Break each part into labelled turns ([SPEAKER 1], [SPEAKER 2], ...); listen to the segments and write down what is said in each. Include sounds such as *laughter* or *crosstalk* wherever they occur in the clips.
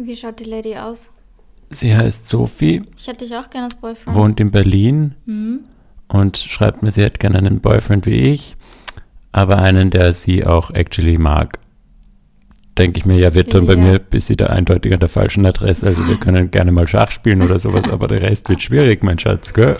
[SPEAKER 1] Wie schaut die Lady aus?
[SPEAKER 2] Sie heißt Sophie,
[SPEAKER 1] Ich hätte dich auch gerne als Boyfriend.
[SPEAKER 2] wohnt in Berlin
[SPEAKER 1] Mhm.
[SPEAKER 2] und schreibt mir, sie hätte gerne einen Boyfriend wie ich, aber einen, der sie auch actually mag. Denke ich mir, ja, wird dann bei
[SPEAKER 1] Ja.
[SPEAKER 2] mir ist sie da eindeutig an der falschen Adresse. Also wir *laughs* können gerne mal Schach spielen oder sowas, aber der Rest wird schwierig, mein Schatz, gell?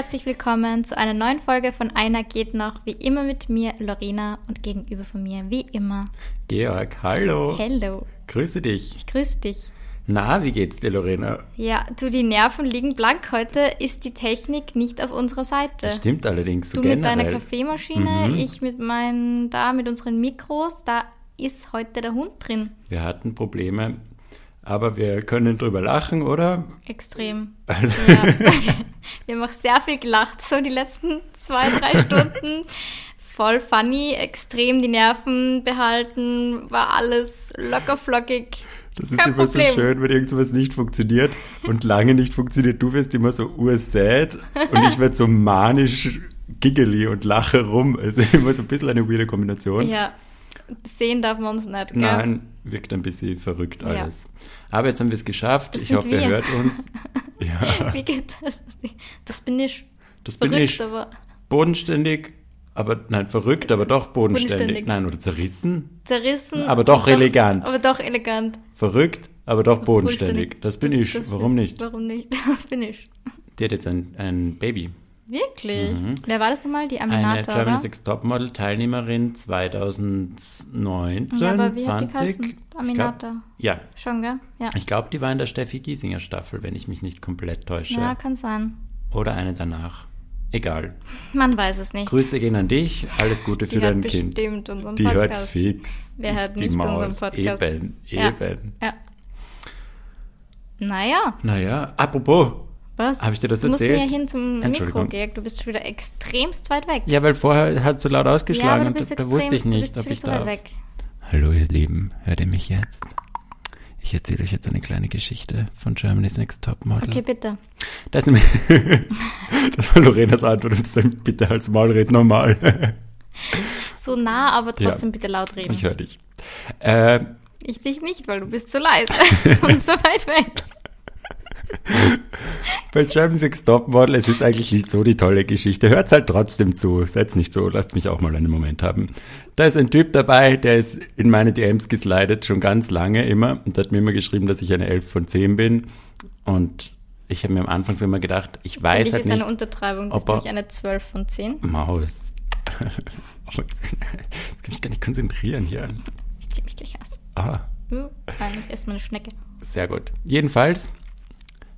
[SPEAKER 1] Herzlich willkommen zu einer neuen Folge von Einer geht noch, wie immer mit mir, Lorena, und gegenüber von mir, wie immer,
[SPEAKER 2] Georg, hallo.
[SPEAKER 1] Hello.
[SPEAKER 2] Grüße dich.
[SPEAKER 1] Ich grüße dich.
[SPEAKER 2] Na, wie geht's dir, Lorena?
[SPEAKER 1] Ja, du, die Nerven liegen blank. Heute ist die Technik nicht auf unserer Seite.
[SPEAKER 2] Das stimmt allerdings so
[SPEAKER 1] du mit deiner
[SPEAKER 2] generell.
[SPEAKER 1] Kaffeemaschine,
[SPEAKER 2] Mhm.
[SPEAKER 1] ich mit meinen, da mit unseren Mikros, da ist heute der Hund drin.
[SPEAKER 2] Wir hatten Probleme, aber wir können drüber lachen, oder?
[SPEAKER 1] Extrem.
[SPEAKER 2] Also,
[SPEAKER 1] Ja. *laughs* Wir haben auch sehr viel gelacht, so die letzten zwei, drei *laughs* Stunden. Voll funny, extrem die Nerven behalten, war alles locker flockig.
[SPEAKER 2] Das ist
[SPEAKER 1] Kein
[SPEAKER 2] immer
[SPEAKER 1] Problem.
[SPEAKER 2] so schön, wenn irgendwas nicht funktioniert und lange nicht funktioniert. Du wirst immer so ursad und ich werde so manisch giggly und lache rum. Also immer so ein bisschen eine weirde Kombination.
[SPEAKER 1] Ja, sehen darf man uns nicht, gell?
[SPEAKER 2] Nein, wirkt ein bisschen verrückt
[SPEAKER 1] Ja.
[SPEAKER 2] alles. Aber jetzt haben wir es geschafft.
[SPEAKER 1] Das
[SPEAKER 2] ich hoffe, ihr hört uns. *laughs* Ja,
[SPEAKER 1] Wie geht das? Das bin ich.
[SPEAKER 2] das bin
[SPEAKER 1] Verrückt,
[SPEAKER 2] ich.
[SPEAKER 1] aber
[SPEAKER 2] Bodenständig, aber nein, verrückt, aber doch bodenständig.
[SPEAKER 1] Bodenständig.
[SPEAKER 2] Nein, oder zerrissen.
[SPEAKER 1] zerrissen.
[SPEAKER 2] Aber doch elegant.
[SPEAKER 1] Aber doch elegant.
[SPEAKER 2] Verrückt, aber doch bodenständig. Das bin ich.
[SPEAKER 1] Das
[SPEAKER 2] Warum
[SPEAKER 1] bin-
[SPEAKER 2] nicht?
[SPEAKER 1] Warum nicht? *laughs* Das bin ich.
[SPEAKER 2] Die hat jetzt ein, ein Baby.
[SPEAKER 1] Wirklich? Wer war das nochmal? Die
[SPEAKER 2] Mhm. Eine
[SPEAKER 1] Aminata,
[SPEAKER 2] Germany's
[SPEAKER 1] oder?
[SPEAKER 2] Next Topmodel Teilnehmerin 2019,
[SPEAKER 1] Ja, aber wie hat die
[SPEAKER 2] 20. Ich glaub-
[SPEAKER 1] Aminata.
[SPEAKER 2] Ja,
[SPEAKER 1] Schon, gell? Ja.
[SPEAKER 2] ich glaube, die war in der Steffi Giesinger Staffel, wenn ich mich nicht komplett täusche.
[SPEAKER 1] Ja, kann sein.
[SPEAKER 2] Oder eine danach. Egal.
[SPEAKER 1] Man weiß es nicht.
[SPEAKER 2] Grüße gehen an dich. Alles Gute für
[SPEAKER 1] Die hört
[SPEAKER 2] dein Kind.
[SPEAKER 1] bestimmt unseren
[SPEAKER 2] Die hört
[SPEAKER 1] Podcast.
[SPEAKER 2] fix.
[SPEAKER 1] Wer
[SPEAKER 2] die,
[SPEAKER 1] hört
[SPEAKER 2] die
[SPEAKER 1] nicht
[SPEAKER 2] Maus.
[SPEAKER 1] unseren Podcast?
[SPEAKER 2] Eben,
[SPEAKER 1] Ja.
[SPEAKER 2] eben.
[SPEAKER 1] Ja. Naja,
[SPEAKER 2] Naja, apropos,
[SPEAKER 1] was?
[SPEAKER 2] Hab ich dir das
[SPEAKER 1] du musst
[SPEAKER 2] erzählt?
[SPEAKER 1] näher hin zum Mikro. Georg. Du bist schon wieder extremst weit weg.
[SPEAKER 2] ja, weil vorher hat so laut
[SPEAKER 1] Ja,
[SPEAKER 2] ausgeschlagen
[SPEAKER 1] du
[SPEAKER 2] und
[SPEAKER 1] bist
[SPEAKER 2] da,
[SPEAKER 1] extrem,
[SPEAKER 2] wusste ich
[SPEAKER 1] du
[SPEAKER 2] nicht, ob ich darf.
[SPEAKER 1] weg.
[SPEAKER 2] Hallo ihr Lieben, hört ihr mich jetzt? Ich erzähle euch jetzt eine kleine Geschichte von Germany's Next Topmodel.
[SPEAKER 1] Okay, bitte.
[SPEAKER 2] Das, *laughs* das war Lorenas Antwort und dann bitte als Maul red normal. *laughs*
[SPEAKER 1] So nah, aber
[SPEAKER 2] Ja.
[SPEAKER 1] trotzdem bitte laut reden.
[SPEAKER 2] ich höre dich. Äh,
[SPEAKER 1] Ich dich nicht, weil du bist zu leise *laughs* und so weit weg.
[SPEAKER 2] Bei Germany's Next Topmodel, es ist eigentlich nicht so die tolle Geschichte. Hört's halt trotzdem zu. Seid's nicht so, lasst mich auch mal einen Moment haben. Da ist ein Typ dabei, der ist in meine DMs geslidet, schon ganz lange immer, und hat mir immer geschrieben, dass ich eine 11 von 10 bin. Und ich habe mir am Anfang so immer gedacht, ich weiß
[SPEAKER 1] dich
[SPEAKER 2] halt
[SPEAKER 1] ist
[SPEAKER 2] nicht,
[SPEAKER 1] eine Untertreibung. Du bist
[SPEAKER 2] ob
[SPEAKER 1] nämlich eine 12 von 10.
[SPEAKER 2] Maus. Oh, *laughs* jetzt kann ich mich gar nicht konzentrieren hier.
[SPEAKER 1] Ich zieh mich gleich aus.
[SPEAKER 2] Ah,
[SPEAKER 1] Uh, Nein, ich esse meine Schnecke.
[SPEAKER 2] sehr gut. Jedenfalls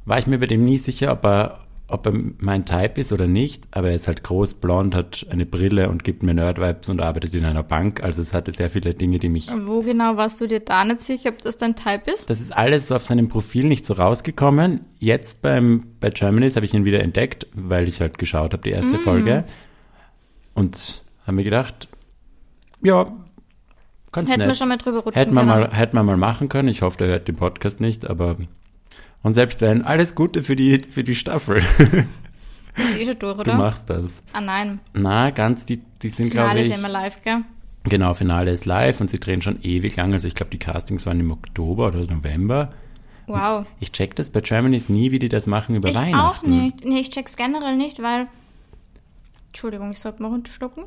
[SPEAKER 2] war ich mir bei dem nie sicher, ob er, ob er mein Type ist oder nicht, aber er ist halt groß, blond, hat eine Brille und gibt mir Nerd-Vibes und arbeitet in einer Bank. Also es hatte sehr viele Dinge, die mich...
[SPEAKER 1] Wo genau warst du dir da nicht sicher, ob das dein Type ist?
[SPEAKER 2] Das ist alles so auf seinem Profil nicht so rausgekommen. Jetzt beim, bei Germany's habe ich ihn wieder entdeckt, weil ich halt geschaut habe, die erste Folge. Und habe mir gedacht, ja, ganz
[SPEAKER 1] Hätten
[SPEAKER 2] nett.
[SPEAKER 1] wir schon mal drüber rutschen
[SPEAKER 2] Hätten wir,
[SPEAKER 1] können.
[SPEAKER 2] mal, hätten wir mal machen können. Ich hoffe, der hört den Podcast nicht, aber. Und selbst wenn, alles Gute für die, für die Staffel. *laughs*
[SPEAKER 1] ist eh schon durch,
[SPEAKER 2] Du
[SPEAKER 1] oder?
[SPEAKER 2] machst das.
[SPEAKER 1] Ah nein,
[SPEAKER 2] Na, ganz, die, die sind, glaube
[SPEAKER 1] Finale
[SPEAKER 2] ich.
[SPEAKER 1] ist ja immer live, gell?
[SPEAKER 2] Genau, Finale ist live und sie drehen schon ewig lang. Also ich glaube, die Castings waren im Oktober oder November.
[SPEAKER 1] Wow.
[SPEAKER 2] Ich check das bei Germany's nie, wie die das machen über
[SPEAKER 1] Ich
[SPEAKER 2] Weihnachten.
[SPEAKER 1] auch nicht. Nee, ich check's generell nicht, weil... Entschuldigung, ich sollte mal runterschlucken.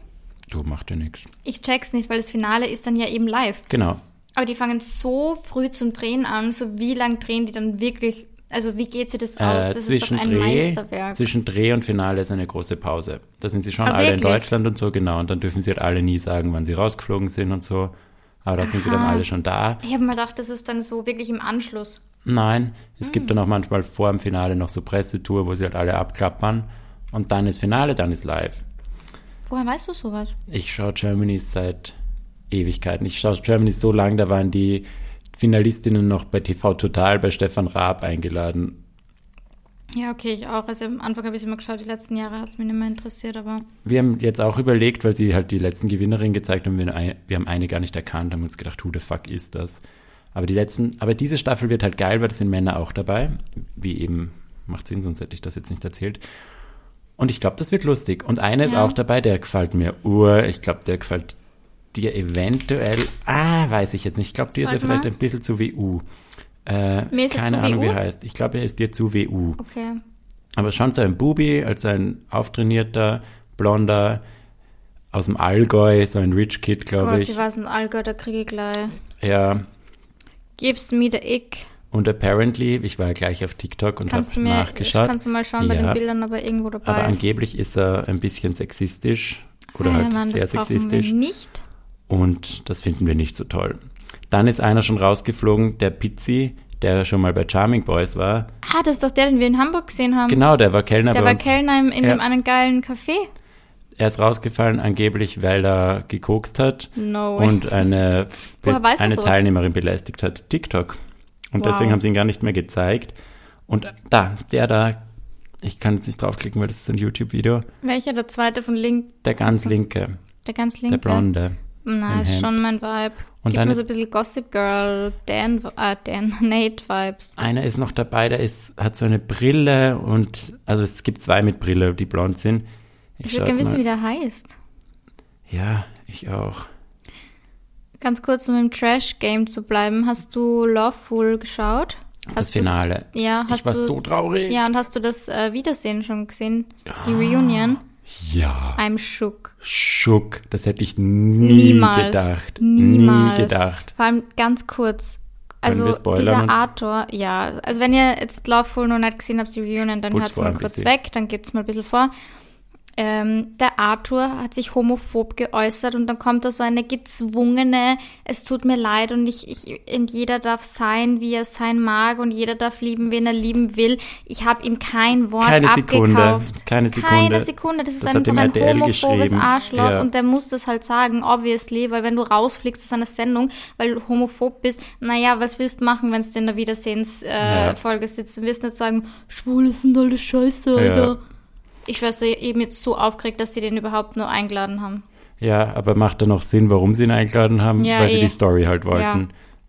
[SPEAKER 2] Du machst ja nichts.
[SPEAKER 1] Ich check's nicht, weil das Finale ist dann ja eben live.
[SPEAKER 2] Genau.
[SPEAKER 1] Aber die fangen so früh zum Drehen an. So wie lang drehen die dann wirklich? Also wie geht sie das aus?
[SPEAKER 2] Äh,
[SPEAKER 1] das ist doch ein
[SPEAKER 2] Dreh,
[SPEAKER 1] Meisterwerk.
[SPEAKER 2] zwischen Dreh und Finale ist eine große Pause. Da sind sie schon
[SPEAKER 1] Ah,
[SPEAKER 2] alle in
[SPEAKER 1] wirklich?
[SPEAKER 2] Deutschland und so, genau. Und dann dürfen sie halt alle nie sagen, wann sie rausgeflogen sind und so. Aber da sind sie dann
[SPEAKER 1] Aha.
[SPEAKER 2] alle schon da.
[SPEAKER 1] Ich habe mal gedacht, das ist dann so wirklich im Anschluss.
[SPEAKER 2] Nein, es
[SPEAKER 1] Hm.
[SPEAKER 2] gibt dann auch manchmal vor dem Finale noch so Pressetour, wo sie halt alle abklappern. Und dann ist Finale, dann ist live.
[SPEAKER 1] Woher weißt du sowas?
[SPEAKER 2] Ich schaue Germany seit Ewigkeiten. Ich schaue Germany so lange, da waren die Finalistinnen noch bei TV Total bei Stefan Raab eingeladen.
[SPEAKER 1] Ja, okay, ich auch. Also am Anfang habe ich immer geschaut, die letzten Jahre hat es mich nicht mehr interessiert, aber
[SPEAKER 2] Wir haben jetzt auch überlegt, weil sie halt die letzten Gewinnerinnen gezeigt haben, wir, ein- wir haben eine gar nicht erkannt, haben uns gedacht, who the fuck ist das? Aber die letzten, aber diese Staffel wird halt geil, weil da sind Männer auch dabei, wie eben macht Sinn, sonst hätte ich das jetzt nicht erzählt. Und ich glaube, das wird lustig. Und einer ist
[SPEAKER 1] Ja.
[SPEAKER 2] auch dabei, der gefällt mir ur. Ich glaube, der gefällt dir eventuell. Ah, weiß ich jetzt nicht. Ich glaube, dir ist er vielleicht ein bisschen zu WU. Äh, keine Ahnung, wie
[SPEAKER 1] WU?
[SPEAKER 2] er heißt. Ich glaube, er ist dir zu WU.
[SPEAKER 1] Okay.
[SPEAKER 2] Aber schon so ein Bubi, als ein auftrainierter, blonder, aus dem Allgäu, so ein Rich Kid, glaube
[SPEAKER 1] Gott,
[SPEAKER 2] ich.
[SPEAKER 1] ich weiß nicht, Alter, da kriege ich gleich.
[SPEAKER 2] Ja,
[SPEAKER 1] Gib's mir der Ick.
[SPEAKER 2] und apparently, ich war ja gleich auf TikTok und
[SPEAKER 1] Kannst du
[SPEAKER 2] habe nachgeschaut.
[SPEAKER 1] kannst du mal schauen bei
[SPEAKER 2] Ja.
[SPEAKER 1] den Bildern, ob er irgendwo dabei
[SPEAKER 2] aber
[SPEAKER 1] ist.
[SPEAKER 2] angeblich ist er ein bisschen sexistisch oder
[SPEAKER 1] Ah,
[SPEAKER 2] halt
[SPEAKER 1] Mann,
[SPEAKER 2] sehr
[SPEAKER 1] das
[SPEAKER 2] sexistisch.
[SPEAKER 1] wir nicht.
[SPEAKER 2] Und das finden wir nicht so toll. Dann ist einer schon rausgeflogen, der Pizzi, der schon mal bei Charming Boys war.
[SPEAKER 1] Ah, das ist doch der, den wir in Hamburg gesehen haben.
[SPEAKER 2] Genau, der war Kellner
[SPEAKER 1] Der
[SPEAKER 2] bei
[SPEAKER 1] war
[SPEAKER 2] uns.
[SPEAKER 1] Kellner in, in
[SPEAKER 2] Ja.
[SPEAKER 1] dem einen geilen Café.
[SPEAKER 2] Er ist rausgefallen, angeblich, weil er gekokst hat
[SPEAKER 1] No way.
[SPEAKER 2] und eine, eine? Teilnehmerin belästigt hat. TikTok. Und
[SPEAKER 1] Wow.
[SPEAKER 2] deswegen haben sie ihn gar nicht mehr gezeigt. Und da, der da, ich kann jetzt nicht draufklicken, weil das ist ein YouTube-Video.
[SPEAKER 1] Welcher? Der zweite von Link?
[SPEAKER 2] Der ganz linke,
[SPEAKER 1] Der ganz
[SPEAKER 2] der
[SPEAKER 1] linke?
[SPEAKER 2] blonde.
[SPEAKER 1] Na, ist schon mein Vibe.
[SPEAKER 2] Und
[SPEAKER 1] Gibt
[SPEAKER 2] dann
[SPEAKER 1] mir so ein bisschen Gossip Girl, Dan, äh, Dan, *laughs* Nate Vibes.
[SPEAKER 2] Einer ist noch dabei, der ist, hat so eine Brille und, also es gibt zwei mit Brille, die blond sind.
[SPEAKER 1] Ich
[SPEAKER 2] schau
[SPEAKER 1] würde gerne wissen, wie der heißt.
[SPEAKER 2] Ja, ich auch.
[SPEAKER 1] Ganz kurz, um im Trash-Game zu bleiben. Hast du Loveful geschaut?
[SPEAKER 2] Das
[SPEAKER 1] Hast du's-
[SPEAKER 2] Finale.
[SPEAKER 1] Ja, hast
[SPEAKER 2] ich war
[SPEAKER 1] du
[SPEAKER 2] so traurig.
[SPEAKER 1] Ja, und hast du das äh, Wiedersehen schon gesehen? Die Reunion?
[SPEAKER 2] Ja.
[SPEAKER 1] I'm shook.
[SPEAKER 2] Schock. Das hätte ich nie
[SPEAKER 1] Niemals.
[SPEAKER 2] gedacht.
[SPEAKER 1] Niemals.
[SPEAKER 2] Nie gedacht.
[SPEAKER 1] Vor allem ganz kurz. Also dieser Arthur, ja, also wenn ihr jetzt Loveful noch nicht gesehen habt, die Reunion, dann hört's
[SPEAKER 2] vor
[SPEAKER 1] mal kurz
[SPEAKER 2] bisschen.
[SPEAKER 1] weg, dann gebt's mal ein bisschen vor. Ähm, der Arthur hat sich homophob geäußert und dann kommt da so eine gezwungene, es tut mir leid und ich, ich und jeder darf sein, wie er sein mag und jeder darf lieben, wen er lieben will. Ich habe ihm kein Wort
[SPEAKER 2] Keine Sekunde,
[SPEAKER 1] abgekauft.
[SPEAKER 2] keine Sekunde.
[SPEAKER 1] Keine Sekunde. Das ist
[SPEAKER 2] Das
[SPEAKER 1] einfach ein homophobes. Arschloch
[SPEAKER 2] Ja.
[SPEAKER 1] und der muss das halt sagen, obviously, weil wenn du rausfliegst aus einer Sendung, weil du homophob bist, naja, was willst du machen, wenn du in der Wiedersehensfolge äh,
[SPEAKER 2] Ja.
[SPEAKER 1] Sitzt? Du wirst nicht sagen, Schwule sind alle scheiße, Alter. Ich dir, eben jetzt so aufgeregt, dass sie den überhaupt nur eingeladen haben.
[SPEAKER 2] Ja, aber macht da noch Sinn, warum sie ihn eingeladen haben?
[SPEAKER 1] Ja,
[SPEAKER 2] Weil sie
[SPEAKER 1] eh.
[SPEAKER 2] die Story halt wollten.
[SPEAKER 1] Ja.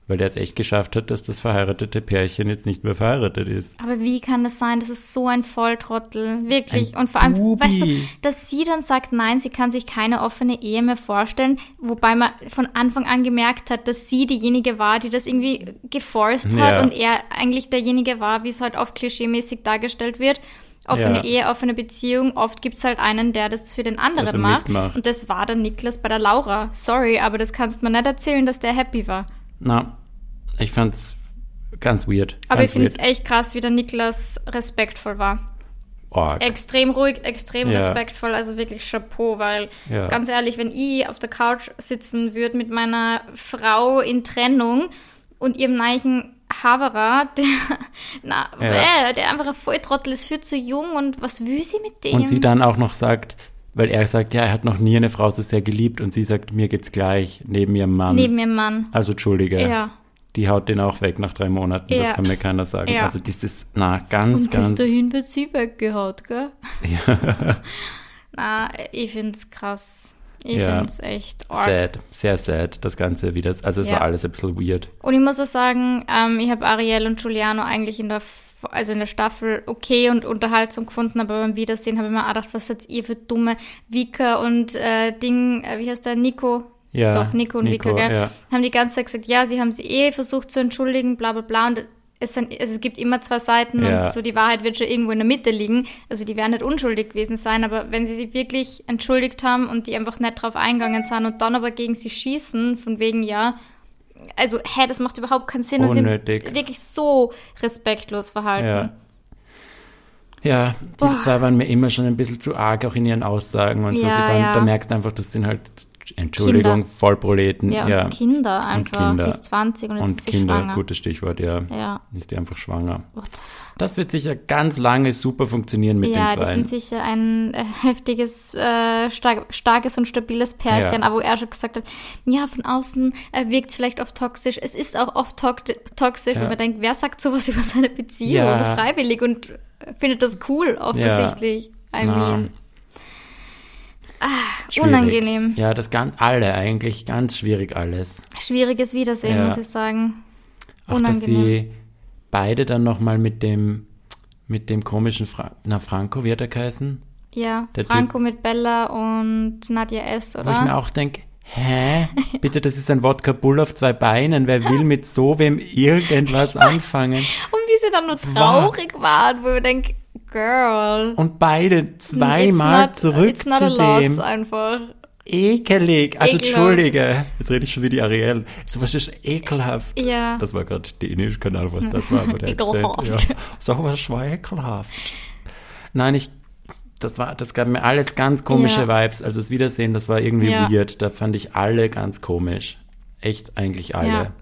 [SPEAKER 2] Weil der es echt geschafft hat, dass das verheiratete Pärchen jetzt nicht mehr verheiratet ist.
[SPEAKER 1] Aber wie kann das sein? Das ist so ein Volltrottel. Wirklich.
[SPEAKER 2] Ein
[SPEAKER 1] und vor allem,
[SPEAKER 2] Bubi.
[SPEAKER 1] weißt du, dass sie dann sagt, nein, sie kann sich keine offene Ehe mehr vorstellen, wobei man von Anfang an gemerkt hat, dass sie diejenige war, die das irgendwie geforst hat
[SPEAKER 2] Ja.
[SPEAKER 1] und er eigentlich derjenige war, wie es halt oft klischeemäßig dargestellt wird. Offene
[SPEAKER 2] Ja.
[SPEAKER 1] Ehe, offene Beziehung. Oft gibt's halt einen, der das für den anderen
[SPEAKER 2] er
[SPEAKER 1] macht.
[SPEAKER 2] mitmacht.
[SPEAKER 1] Und das war der Niklas bei der Laura. Sorry, aber das kannst man nicht erzählen, dass der happy war.
[SPEAKER 2] Na, ich fand's ganz weird.
[SPEAKER 1] Aber
[SPEAKER 2] ganz
[SPEAKER 1] ich finde es echt krass, wie der Niklas respektvoll war.
[SPEAKER 2] Org.
[SPEAKER 1] extrem ruhig, extrem
[SPEAKER 2] Ja.
[SPEAKER 1] respektvoll, also wirklich Chapeau, weil
[SPEAKER 2] Ja.
[SPEAKER 1] ganz ehrlich, wenn ich auf der Couch sitzen würde mit meiner Frau in Trennung und ihrem neichen Haverer, der, *laughs* na,
[SPEAKER 2] Ja.
[SPEAKER 1] äh, der einfach ein Volltrottel ist, viel zu jung und was will sie mit dem?
[SPEAKER 2] Und sie dann auch noch sagt, weil er sagt, ja, er hat noch nie eine Frau so sehr geliebt und sie sagt, mir geht's gleich, neben ihrem Mann.
[SPEAKER 1] Neben ihrem Mann.
[SPEAKER 2] also entschuldige,
[SPEAKER 1] Ja.
[SPEAKER 2] die haut den auch weg nach drei Monaten, das
[SPEAKER 1] Ja.
[SPEAKER 2] kann mir keiner sagen.
[SPEAKER 1] Ja.
[SPEAKER 2] Also das ist, na, ganz,
[SPEAKER 1] Und
[SPEAKER 2] ganz,
[SPEAKER 1] bis dahin wird sie weggehaut, gell? *laughs* na, ich find's krass. Ich
[SPEAKER 2] Ja.
[SPEAKER 1] find's echt arg.
[SPEAKER 2] sad, sehr sad, das Ganze wieder. Also es
[SPEAKER 1] Ja.
[SPEAKER 2] war alles ein bisschen weird.
[SPEAKER 1] Und ich muss auch sagen, ähm, ich habe Ariel und Giuliano eigentlich in der, also in der Staffel okay und unterhaltsam gefunden, aber beim Wiedersehen habe ich mir auch gedacht, was seid ihr für dumme Vika und äh, Ding, äh, wie heißt der, Nico?
[SPEAKER 2] Ja,
[SPEAKER 1] Doch, Nico und
[SPEAKER 2] Nico,
[SPEAKER 1] Vika, gell?
[SPEAKER 2] ja.
[SPEAKER 1] Haben die ganze Zeit gesagt, ja, sie haben sie eh versucht zu entschuldigen, bla bla bla. Und es, sind, also es gibt immer zwei Seiten
[SPEAKER 2] Ja.
[SPEAKER 1] und so die Wahrheit wird schon irgendwo in der Mitte liegen. Also die werden nicht unschuldig gewesen sein, aber wenn sie sich wirklich entschuldigt haben und die einfach nicht drauf eingegangen sind und dann aber gegen sie schießen, von wegen, ja, also, hä, das macht überhaupt keinen Sinn und sie
[SPEAKER 2] Unnötig.
[SPEAKER 1] wirklich so respektlos verhalten.
[SPEAKER 2] Ja. Ja, diese
[SPEAKER 1] Boah.
[SPEAKER 2] zwei waren mir immer schon ein bisschen zu arg, auch in ihren Aussagen und so.
[SPEAKER 1] Ja,
[SPEAKER 2] Sie waren,
[SPEAKER 1] ja.
[SPEAKER 2] Da merkst du einfach, das sind halt, Entschuldigung,
[SPEAKER 1] Kinder.
[SPEAKER 2] Vollproleten.
[SPEAKER 1] Ja, und
[SPEAKER 2] ja.
[SPEAKER 1] Kinder einfach.
[SPEAKER 2] Kinder.
[SPEAKER 1] Die ist 20 und jetzt
[SPEAKER 2] Und
[SPEAKER 1] ist sie
[SPEAKER 2] Kinder,
[SPEAKER 1] schwanger.
[SPEAKER 2] gutes Stichwort, ja.
[SPEAKER 1] Ja.
[SPEAKER 2] Ist die einfach schwanger. Das wird sicher ganz lange super funktionieren mit
[SPEAKER 1] Ja,
[SPEAKER 2] den
[SPEAKER 1] die
[SPEAKER 2] zwei.
[SPEAKER 1] sind sicher ein äh, heftiges, äh, stark, starkes und stabiles Pärchen,
[SPEAKER 2] Ja.
[SPEAKER 1] aber wo er schon gesagt hat, ja, von außen äh, wirkt es vielleicht oft toxisch. Es ist auch oft tok toxisch,
[SPEAKER 2] Ja.
[SPEAKER 1] wenn man denkt, wer sagt sowas *laughs* über seine Beziehung
[SPEAKER 2] Ja.
[SPEAKER 1] freiwillig und findet das cool, offensichtlich. I
[SPEAKER 2] Na. Schwierig.
[SPEAKER 1] unangenehm.
[SPEAKER 2] Ja, das ganz, alle eigentlich, ganz schwierig alles.
[SPEAKER 1] schwieriges Wiedersehen,
[SPEAKER 2] Ja.
[SPEAKER 1] muss ich sagen.
[SPEAKER 2] Auch dass
[SPEAKER 1] Unangenehm.
[SPEAKER 2] sie beide dann nochmal mit dem, Mit dem komischen Fra Na, Franco wird er geheißen?
[SPEAKER 1] Ja,
[SPEAKER 2] Der
[SPEAKER 1] Franco mit Bella und Nadja S,
[SPEAKER 2] Wo ich mir
[SPEAKER 1] oder?
[SPEAKER 2] auch denke, hä? Bitte, das ist ein Wodka Bull auf zwei Beinen. Wer will mit so wem irgendwas *laughs* anfangen?
[SPEAKER 1] Und wie sie dann nur traurig waren, wo ich denke, Girl.
[SPEAKER 2] Und beide
[SPEAKER 1] it's
[SPEAKER 2] zweimal
[SPEAKER 1] not-
[SPEAKER 2] zurück
[SPEAKER 1] it's not
[SPEAKER 2] zu
[SPEAKER 1] a loss
[SPEAKER 2] dem.
[SPEAKER 1] einfach.
[SPEAKER 2] Ekelig. Also
[SPEAKER 1] Ekelhaft.
[SPEAKER 2] entschuldige. Jetzt rede ich schon wie die Ariel. So was ist ekelhaft.
[SPEAKER 1] Ja.
[SPEAKER 2] Das war gerade dänisch, keine Ahnung, was das war. Aber der Akzent,
[SPEAKER 1] Ekelhaft.
[SPEAKER 2] Ja. So was war ekelhaft. Nein, ich, das war, das gab mir alles ganz komische
[SPEAKER 1] Ja.
[SPEAKER 2] Vibes. Also das Wiedersehen, das war irgendwie
[SPEAKER 1] Ja.
[SPEAKER 2] weird. Da fand ich alle ganz komisch. Echt eigentlich alle.
[SPEAKER 1] Ja.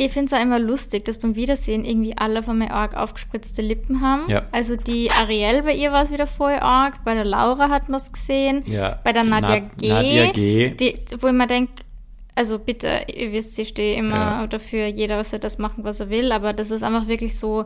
[SPEAKER 1] Ich finde es auch immer lustig, dass beim Wiedersehen irgendwie alle von mir arg aufgespritzte Lippen haben.
[SPEAKER 2] Ja.
[SPEAKER 1] Also die Ariel, bei ihr war es wieder voll arg, bei der Laura hat man es gesehen,
[SPEAKER 2] Ja.
[SPEAKER 1] bei der Nadja
[SPEAKER 2] Na-
[SPEAKER 1] G.
[SPEAKER 2] Nadja G.
[SPEAKER 1] Die, wo ich mir denke, also bitte, ihr wisst, ich stehe immer
[SPEAKER 2] Ja.
[SPEAKER 1] dafür, jeder soll das machen, was er will, aber das ist einfach wirklich so,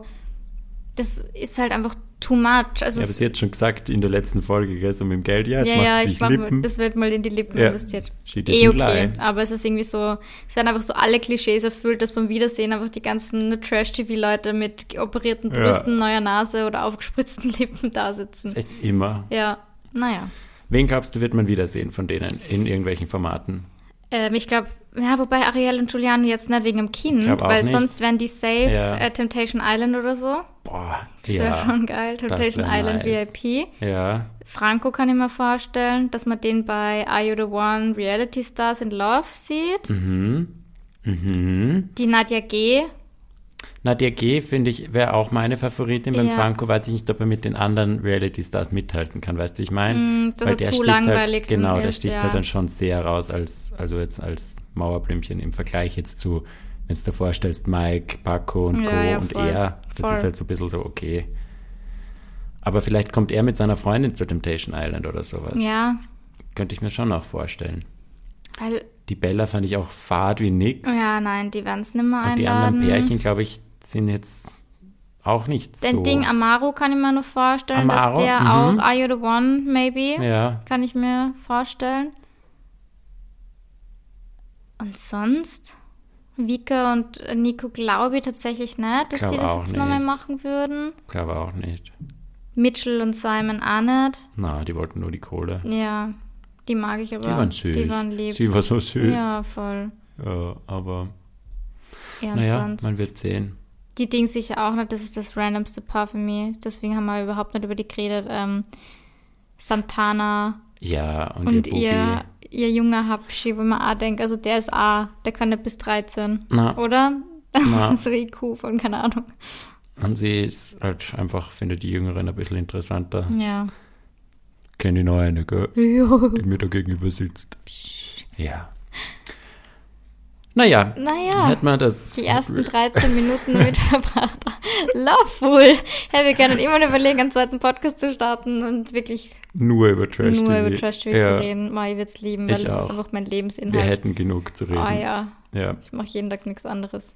[SPEAKER 1] das ist halt einfach too much. Also
[SPEAKER 2] Ja, aber
[SPEAKER 1] es-
[SPEAKER 2] hat schon gesagt in der letzten Folge, gell, so mit dem Geld, ja, jetzt
[SPEAKER 1] ja,
[SPEAKER 2] macht
[SPEAKER 1] ja, ich
[SPEAKER 2] sich
[SPEAKER 1] mach,
[SPEAKER 2] Lippen.
[SPEAKER 1] das wird mal in die Lippen
[SPEAKER 2] Ja,
[SPEAKER 1] investiert. Eh okay, aber es ist irgendwie so, es werden einfach so alle Klischees erfüllt, dass beim Wiedersehen einfach die ganzen Trash-TV-Leute mit operierten
[SPEAKER 2] Ja.
[SPEAKER 1] Brüsten, neuer Nase oder aufgespritzten *laughs* Lippen da sitzen.
[SPEAKER 2] Echt immer.
[SPEAKER 1] Ja, naja.
[SPEAKER 2] Wen glaubst du, wird man wiedersehen von denen in irgendwelchen Formaten?
[SPEAKER 1] Ähm, ich glaube, ja, wobei Ariel und Giuliano jetzt nicht wegen dem
[SPEAKER 2] auch
[SPEAKER 1] weil
[SPEAKER 2] nicht.
[SPEAKER 1] sonst wären die safe
[SPEAKER 2] Ja.
[SPEAKER 1] äh, Temptation Island oder so.
[SPEAKER 2] Boah,
[SPEAKER 1] Das
[SPEAKER 2] ja.
[SPEAKER 1] wäre schon geil. Temptation Island
[SPEAKER 2] nice.
[SPEAKER 1] VIP.
[SPEAKER 2] Ja,
[SPEAKER 1] Franco kann ich mir vorstellen, dass man den bei Are You the One Reality Stars in Love sieht.
[SPEAKER 2] mhm. Mhm.
[SPEAKER 1] Die Nadja G.
[SPEAKER 2] Nadja G, finde ich, wäre auch meine Favoritin. Beim
[SPEAKER 1] Ja.
[SPEAKER 2] Franco weiß ich nicht, ob er mit den anderen Reality-Stars mithalten kann. Weißt du, ich meine?
[SPEAKER 1] Mm, dass er zu
[SPEAKER 2] sticht
[SPEAKER 1] langweilig
[SPEAKER 2] halt, Genau, der
[SPEAKER 1] ist,
[SPEAKER 2] sticht
[SPEAKER 1] ja.
[SPEAKER 2] halt dann schon sehr raus, als, also jetzt als Mauerblümchen im Vergleich jetzt zu, wenn du dir vorstellst, Mike, Paco und
[SPEAKER 1] Ja,
[SPEAKER 2] Co.
[SPEAKER 1] ja,
[SPEAKER 2] und
[SPEAKER 1] voll.
[SPEAKER 2] er. Das
[SPEAKER 1] Voll.
[SPEAKER 2] ist halt so ein bisschen so okay. Aber vielleicht kommt er mit seiner Freundin zu Temptation Island oder sowas.
[SPEAKER 1] Ja,
[SPEAKER 2] Könnte ich mir schon auch vorstellen.
[SPEAKER 1] weil,
[SPEAKER 2] Die Bella fand ich auch fad wie nix.
[SPEAKER 1] ja, nein, die werden es nicht mehr
[SPEAKER 2] Und die
[SPEAKER 1] einladen.
[SPEAKER 2] anderen Pärchen, glaube ich, sind jetzt auch nicht
[SPEAKER 1] Den
[SPEAKER 2] so.
[SPEAKER 1] Ding Amaro kann ich mir nur vorstellen,
[SPEAKER 2] Amaro,
[SPEAKER 1] dass der
[SPEAKER 2] mhm.
[SPEAKER 1] auch Are You the One, maybe,
[SPEAKER 2] ja,
[SPEAKER 1] kann ich mir vorstellen. Und sonst? Vika und Nico glaube ich tatsächlich nicht, dass
[SPEAKER 2] Glaub
[SPEAKER 1] die das jetzt nochmal machen würden.
[SPEAKER 2] glaube auch nicht.
[SPEAKER 1] Mitchell und Simon auch nicht.
[SPEAKER 2] Na, die wollten nur die Kohle.
[SPEAKER 1] Ja, die mag ich aber.
[SPEAKER 2] Die waren süß.
[SPEAKER 1] Die waren lieb.
[SPEAKER 2] Sie war so süß.
[SPEAKER 1] Ja, voll.
[SPEAKER 2] Ja, aber
[SPEAKER 1] Ja,
[SPEAKER 2] naja,
[SPEAKER 1] sonst.
[SPEAKER 2] man wird sehen.
[SPEAKER 1] Die Ding sicher auch nicht, das ist das randomste Paar für mich. Deswegen haben wir überhaupt nicht über die geredet. Ähm, Santana
[SPEAKER 2] Ja, und,
[SPEAKER 1] und
[SPEAKER 2] ihr
[SPEAKER 1] ihr, ihr junger Hapschi, wo man auch denkt, also der ist A, der kann nicht bis 13.
[SPEAKER 2] Na.
[SPEAKER 1] Oder? *laughs*
[SPEAKER 2] Na.
[SPEAKER 1] so IQ von, keine Ahnung.
[SPEAKER 2] Und sie halt einfach, finde die Jüngeren ein bisschen interessanter.
[SPEAKER 1] Ja.
[SPEAKER 2] Kenne ich noch eine, gell? *laughs*
[SPEAKER 1] Ja.
[SPEAKER 2] Die mir da gegenüber sitzt. Ja. Naja,
[SPEAKER 1] Naja.
[SPEAKER 2] hätte man das.
[SPEAKER 1] Die ersten 13 *laughs* Minuten damit verbracht. Loveful. Hey, wir können immer noch überlegen, einen zweiten Podcast zu starten und wirklich
[SPEAKER 2] nur über Trash
[SPEAKER 1] nur
[SPEAKER 2] TV.
[SPEAKER 1] über Trash TV
[SPEAKER 2] ja,
[SPEAKER 1] zu reden. Ma, ich würde es lieben, weil das ist einfach mein
[SPEAKER 2] Wir
[SPEAKER 1] Lebensinhalt.
[SPEAKER 2] hätten genug zu reden.
[SPEAKER 1] Oh ja,
[SPEAKER 2] Ja,
[SPEAKER 1] ich mache jeden Tag nichts anderes.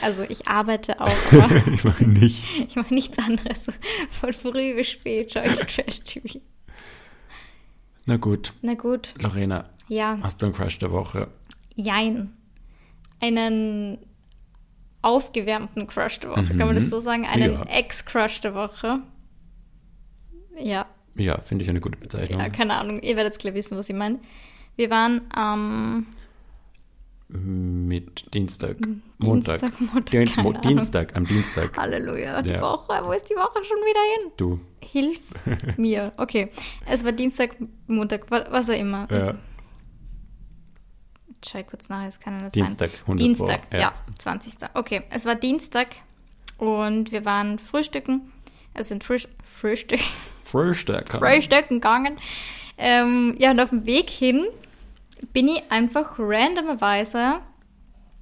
[SPEAKER 1] Also ich arbeite auch, *laughs* aber
[SPEAKER 2] ich meine nicht. *laughs*
[SPEAKER 1] ich mache nichts anderes. Von früh bis spät schaue ich Trash TV.
[SPEAKER 2] Na gut,
[SPEAKER 1] Na gut,
[SPEAKER 2] Lorena,
[SPEAKER 1] ja,
[SPEAKER 2] hast du einen Crush der Woche?
[SPEAKER 1] jein. Einen aufgewärmten Crush der Woche, kann man das so sagen? Einen
[SPEAKER 2] Mhm. Ja.
[SPEAKER 1] Ex-Crush der Woche. Ja,
[SPEAKER 2] Ja, finde ich eine gute Bezeichnung.
[SPEAKER 1] ja, keine Ahnung. Ihr werdet gleich wissen, was ich meine. Wir waren am
[SPEAKER 2] Mit Dienstag, Montag.
[SPEAKER 1] Dienstag, Montag,
[SPEAKER 2] Dien-
[SPEAKER 1] keine
[SPEAKER 2] Mo-
[SPEAKER 1] Ahnung.
[SPEAKER 2] Dienstag, am Dienstag.
[SPEAKER 1] Halleluja, die
[SPEAKER 2] Ja.
[SPEAKER 1] Woche. Wo ist die Woche schon wieder hin?
[SPEAKER 2] Du.
[SPEAKER 1] Hilf *laughs* mir. Okay, es war Dienstag, Montag, wa- was auch immer.
[SPEAKER 2] Ja.
[SPEAKER 1] Ich schau kurz nach, es kann nicht
[SPEAKER 2] Dienstag,
[SPEAKER 1] sein.
[SPEAKER 2] 100
[SPEAKER 1] Dienstag, ja.
[SPEAKER 2] ja.
[SPEAKER 1] 20. Okay, es war Dienstag und wir waren frühstücken. Es sind Frühst Frühstück
[SPEAKER 2] Frühstück.
[SPEAKER 1] Frühstücken gegangen. Ähm, ja, und auf dem Weg hin bin ich einfach randomerweise,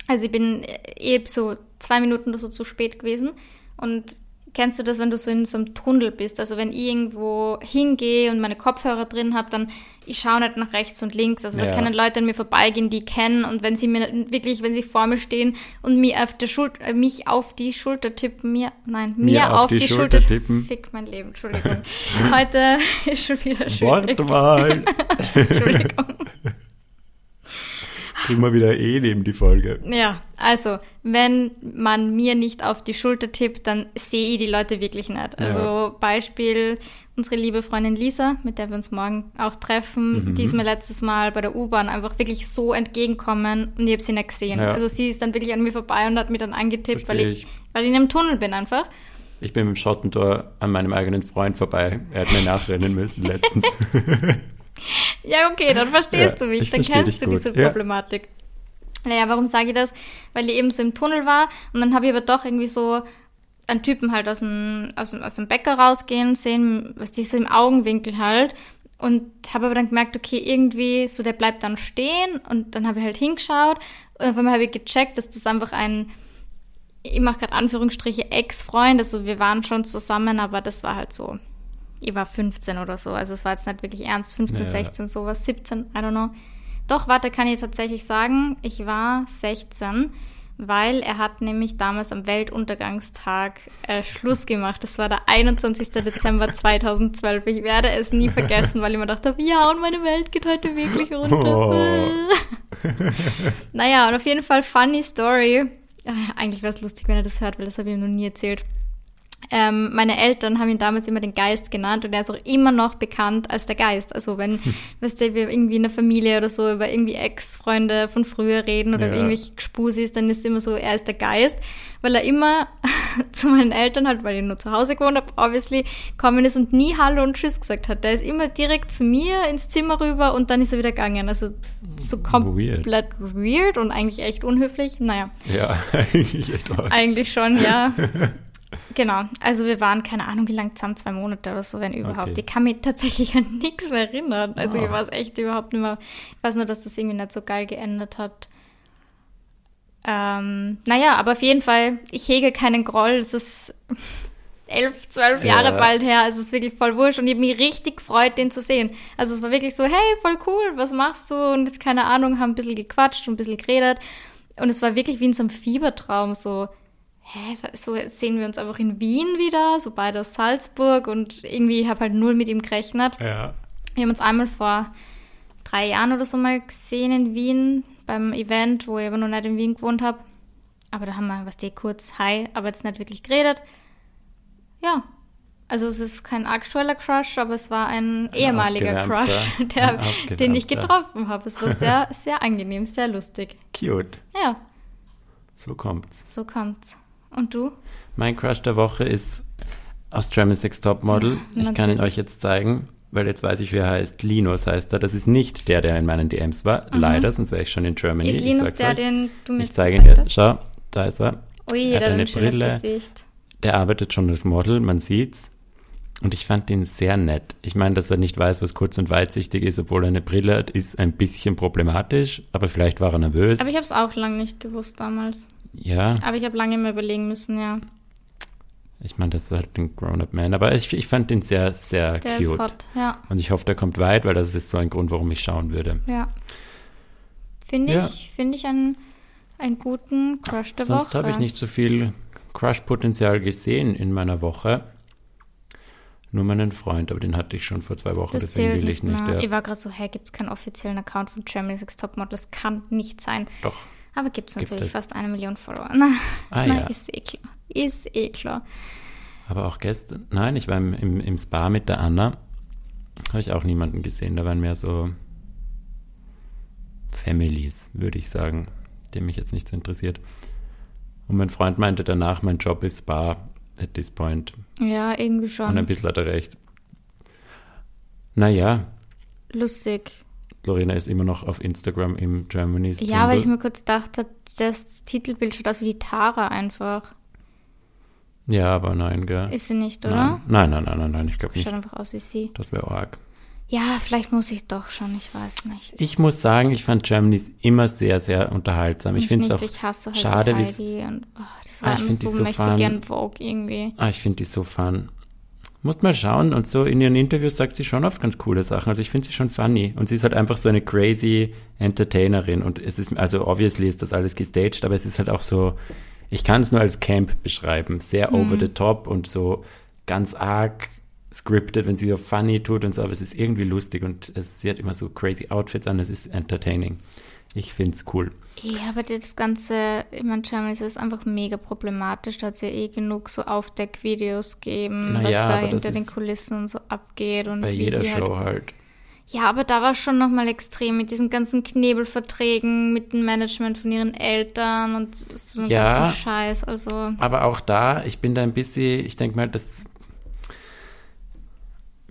[SPEAKER 1] also ich bin eh so zwei Minuten oder so zu spät gewesen und kennst du das, wenn du so in so einem Tunnel bist? Also wenn ich irgendwo hingehe und meine Kopfhörer drin habe, dann ich schaue nicht nach rechts und links. Also da
[SPEAKER 2] Ja.
[SPEAKER 1] können Leute an mir vorbeigehen, die ich kennen und wenn sie mir wirklich, wenn sie vor mir stehen und mir auf, der Schul äh, mich auf die Schulter tippen, mir, nein, mir, auf, die, Schulter,
[SPEAKER 2] tippen. *laughs*
[SPEAKER 1] Fick mein Leben, Entschuldigung. Heute *laughs* ist schon wieder schwierig.
[SPEAKER 2] Wortwahl. *laughs*
[SPEAKER 1] Entschuldigung.
[SPEAKER 2] Kriegen wir wieder eh neben die Folge.
[SPEAKER 1] Ja, also, wenn man mir nicht auf die Schulter tippt, dann sehe ich die Leute wirklich nicht. Also,
[SPEAKER 2] Ja.
[SPEAKER 1] Beispiel unsere liebe Freundin Lisa, mit der wir uns morgen auch treffen,
[SPEAKER 2] Mhm.
[SPEAKER 1] die ist mir letztes Mal bei der U-Bahn einfach wirklich so entgegenkommen und ich habe sie nicht gesehen.
[SPEAKER 2] Ja.
[SPEAKER 1] Also, sie ist dann wirklich an mir vorbei und hat mir dann angetippt, weil ich. weil ich in einem Tunnel bin einfach.
[SPEAKER 2] Ich bin mit dem Schottentor an meinem eigenen Freund vorbei. Er hat mir nachrennen müssen letztens. *laughs*
[SPEAKER 1] Ja, okay, dann verstehst
[SPEAKER 2] Ja,
[SPEAKER 1] du mich,
[SPEAKER 2] ich
[SPEAKER 1] dann kennst du
[SPEAKER 2] gut,
[SPEAKER 1] diese
[SPEAKER 2] ja.
[SPEAKER 1] Problematik. Naja, warum sage ich das? Weil ich eben so im Tunnel war und dann habe ich aber doch irgendwie so einen Typen halt aus dem, aus dem, aus dem Bäcker rausgehen sehen, was die so im Augenwinkel halt. Und habe aber dann gemerkt, okay, irgendwie, so der bleibt dann stehen und dann habe ich halt hingeschaut und auf einmal habe ich gecheckt, dass das einfach ein, ich mache gerade Anführungsstriche, Ex-Freund, also wir waren schon zusammen, aber das war halt so, ich war 15 oder so, also es war jetzt nicht wirklich ernst, 15,
[SPEAKER 2] Ja.
[SPEAKER 1] 16, sowas, 17, I don't know. Doch, warte, kann ich tatsächlich sagen, ich war 16, weil er hat nämlich damals am Weltuntergangstag äh, Schluss gemacht. Das war der 21. Dezember *laughs* 2012. Ich werde es nie vergessen, weil ich mir dachte, ja, und meine Welt geht heute wirklich runter.
[SPEAKER 2] Oh. *laughs*
[SPEAKER 1] naja, und auf jeden Fall funny Story. Ah, Eigentlich wäre es lustig, wenn er das hört, weil das habe ich ihm noch nie erzählt. Ähm, meine Eltern haben ihn damals immer den Geist genannt und er ist auch immer noch bekannt als der Geist. Also wenn, weißt du, wir irgendwie in der Familie oder so über irgendwie Ex-Freunde von früher reden oder
[SPEAKER 2] Ja.
[SPEAKER 1] irgendwelche Gespusis, dann ist immer so, er ist der Geist, weil er immer *laughs* zu meinen Eltern halt, weil ich nur zu Hause gewohnt habe, obviously, kommen ist und nie Hallo und Tschüss gesagt hat. Der ist immer direkt zu mir ins Zimmer rüber und dann ist er wieder gegangen. Also so komplett weird und eigentlich echt unhöflich. Naja.
[SPEAKER 2] Ja, *laughs* eigentlich echt arg.
[SPEAKER 1] Eigentlich schon, ja. *laughs* genau. Also wir waren, keine Ahnung, wie lang zusammen, zwei Monate oder so, wenn überhaupt.
[SPEAKER 2] Okay.
[SPEAKER 1] Ich kann mich tatsächlich *laughs* an nichts mehr erinnern. Also
[SPEAKER 2] Ah.
[SPEAKER 1] ich weiß echt überhaupt nicht mehr. Ich weiß nur, dass das irgendwie nicht so geil geendet hat. Ähm, naja, aber auf jeden Fall, ich hege keinen Groll. Es ist *laughs* elf, zwölf
[SPEAKER 2] Ja.
[SPEAKER 1] Jahre bald her. Es ist wirklich voll wurscht und ich habe mich richtig gefreut, den zu sehen. Also es war wirklich so, hey, voll cool, was machst du? Und keine Ahnung, haben ein bisschen gequatscht und ein bisschen geredet. Und es war wirklich wie in so einem Fiebertraum, so, hä, so sehen wir uns einfach in Wien wieder, so beide aus Salzburg und irgendwie habe halt null mit ihm gerechnet.
[SPEAKER 2] Ja.
[SPEAKER 1] Wir haben uns einmal vor drei Jahren oder so mal gesehen in Wien beim Event, wo ich aber noch nicht in Wien gewohnt habe. Aber da haben wir, was die kurz, hi, aber jetzt nicht wirklich geredet. Ja. Also es ist kein aktueller Crush, aber es war ein, ehemaliger Crush, *laughs* der, den ich getroffen habe. Es war sehr, *laughs* sehr angenehm, sehr lustig.
[SPEAKER 2] Cute.
[SPEAKER 1] Ja,
[SPEAKER 2] So kommt's.
[SPEAKER 1] so kommt's. Und du?
[SPEAKER 2] Mein Crush der Woche ist aus Germany's Next Topmodel. Ich kann ihn euch jetzt zeigen, weil jetzt weiß ich, wie er heißt. Linus heißt er. Das ist nicht der, der in meinen DMs war. Leider, sonst wäre ich schon in Germany.
[SPEAKER 1] Mhm. Ist Linus der,
[SPEAKER 2] euch.
[SPEAKER 1] den du mir
[SPEAKER 2] Ich zeige ihn
[SPEAKER 1] hast?
[SPEAKER 2] Schau, da ist er.
[SPEAKER 1] Ui,
[SPEAKER 2] Er hat
[SPEAKER 1] der hat
[SPEAKER 2] eine
[SPEAKER 1] ein schönes
[SPEAKER 2] Brille.
[SPEAKER 1] Gesicht.
[SPEAKER 2] Der arbeitet schon als Model, man sieht's. Und ich fand ihn sehr nett. Ich meine, dass er nicht weiß, was kurz und weitsichtig ist, obwohl er eine Brille hat, ist ein bisschen problematisch, aber vielleicht war er nervös.
[SPEAKER 1] Aber ich habe es auch lange nicht gewusst damals.
[SPEAKER 2] Ja,
[SPEAKER 1] Aber ich habe lange immer überlegen müssen, ja.
[SPEAKER 2] ich meine, das ist halt ein Grown-Up Man, aber ich, ich fand ihn sehr, sehr
[SPEAKER 1] Der
[SPEAKER 2] cute.
[SPEAKER 1] ist hot, ja.
[SPEAKER 2] Und ich hoffe, der kommt weit, weil das ist so ein Grund, warum ich schauen würde.
[SPEAKER 1] Ja. Finde
[SPEAKER 2] Ja.
[SPEAKER 1] ich, finde ich einen, einen guten Crush der
[SPEAKER 2] Sonst
[SPEAKER 1] Woche.
[SPEAKER 2] habe ich nicht so viel Crush-Potenzial gesehen in meiner Woche. Nur meinen Freund, aber den hatte ich schon vor zwei Wochen,
[SPEAKER 1] Das
[SPEAKER 2] deswegen will ich
[SPEAKER 1] nicht mehr.
[SPEAKER 2] Ja.
[SPEAKER 1] Ich war gerade so, hey, gibt es keinen offiziellen Account von Germany's Next Topmodel? Das kann nicht sein.
[SPEAKER 2] Doch.
[SPEAKER 1] Aber gibt es natürlich fast eine Million Follower. *laughs* Na,
[SPEAKER 2] Ah,
[SPEAKER 1] na
[SPEAKER 2] ja.
[SPEAKER 1] ist eh klar. Ist eh klar.
[SPEAKER 2] Aber auch gestern, nein, ich war im, im, im Spa mit der Anna, habe ich auch niemanden gesehen. Da waren mehr so Families, würde ich sagen, die mich jetzt nicht so interessiert. Und mein Freund meinte danach, mein Job ist Spa at this point.
[SPEAKER 1] Ja, irgendwie
[SPEAKER 2] Und ein
[SPEAKER 1] schon.
[SPEAKER 2] bisschen hat er recht. Naja,
[SPEAKER 1] Lustig.
[SPEAKER 2] Lorena ist immer noch auf Instagram im Germany's
[SPEAKER 1] Ja, weil ich
[SPEAKER 2] Tumble.
[SPEAKER 1] mir kurz gedacht habe, das Titelbild schaut aus wie die Tara einfach.
[SPEAKER 2] Ja, aber nein, gell?
[SPEAKER 1] Ist sie nicht, oder?
[SPEAKER 2] Nein, nein, nein, nein, nein, nein ich glaube nicht.
[SPEAKER 1] Schaut einfach aus wie sie.
[SPEAKER 2] Das wäre arg.
[SPEAKER 1] Ja, vielleicht muss ich doch schon, ich weiß nicht.
[SPEAKER 2] Ich muss sagen, ich fand Germany's immer sehr, sehr unterhaltsam. Ich finde es auch
[SPEAKER 1] ich hasse halt
[SPEAKER 2] schade,
[SPEAKER 1] und oh, das
[SPEAKER 2] Ah,
[SPEAKER 1] war
[SPEAKER 2] ich
[SPEAKER 1] immer
[SPEAKER 2] find die
[SPEAKER 1] so,
[SPEAKER 2] so
[SPEAKER 1] möchte
[SPEAKER 2] fun.
[SPEAKER 1] gern Vogue irgendwie.
[SPEAKER 2] Ah, ich finde die so fun. Musst mal schauen und so in ihren Interviews sagt sie schon oft ganz coole Sachen. Also ich finde sie schon funny. Und sie ist halt einfach so eine crazy Entertainerin. Und es ist, also obviously ist das alles gestaged, aber es ist halt auch so, ich kann es nur als Camp beschreiben. Sehr over the top und so ganz arg scripted, wenn sie so funny tut und so, aber es ist irgendwie lustig und es, sie hat immer so crazy Outfits an, es ist entertaining. Ich finde es cool.
[SPEAKER 1] Ja, aber das Ganze, ich meine, Germany ist einfach mega problematisch. Da hat es ja eh genug so Aufdeckvideos gegeben,
[SPEAKER 2] Na
[SPEAKER 1] was da hinter den Kulissen und so abgeht. Und
[SPEAKER 2] Bei jeder
[SPEAKER 1] die
[SPEAKER 2] Show
[SPEAKER 1] Halt,
[SPEAKER 2] halt.
[SPEAKER 1] ja, aber da war es schon nochmal extrem mit diesen ganzen Knebelverträgen, mit dem Management von ihren Eltern und so einem
[SPEAKER 2] Ja.
[SPEAKER 1] ganzen Scheiß. Also,
[SPEAKER 2] Aber auch da, ich bin da ein bisschen, ich denke mal, das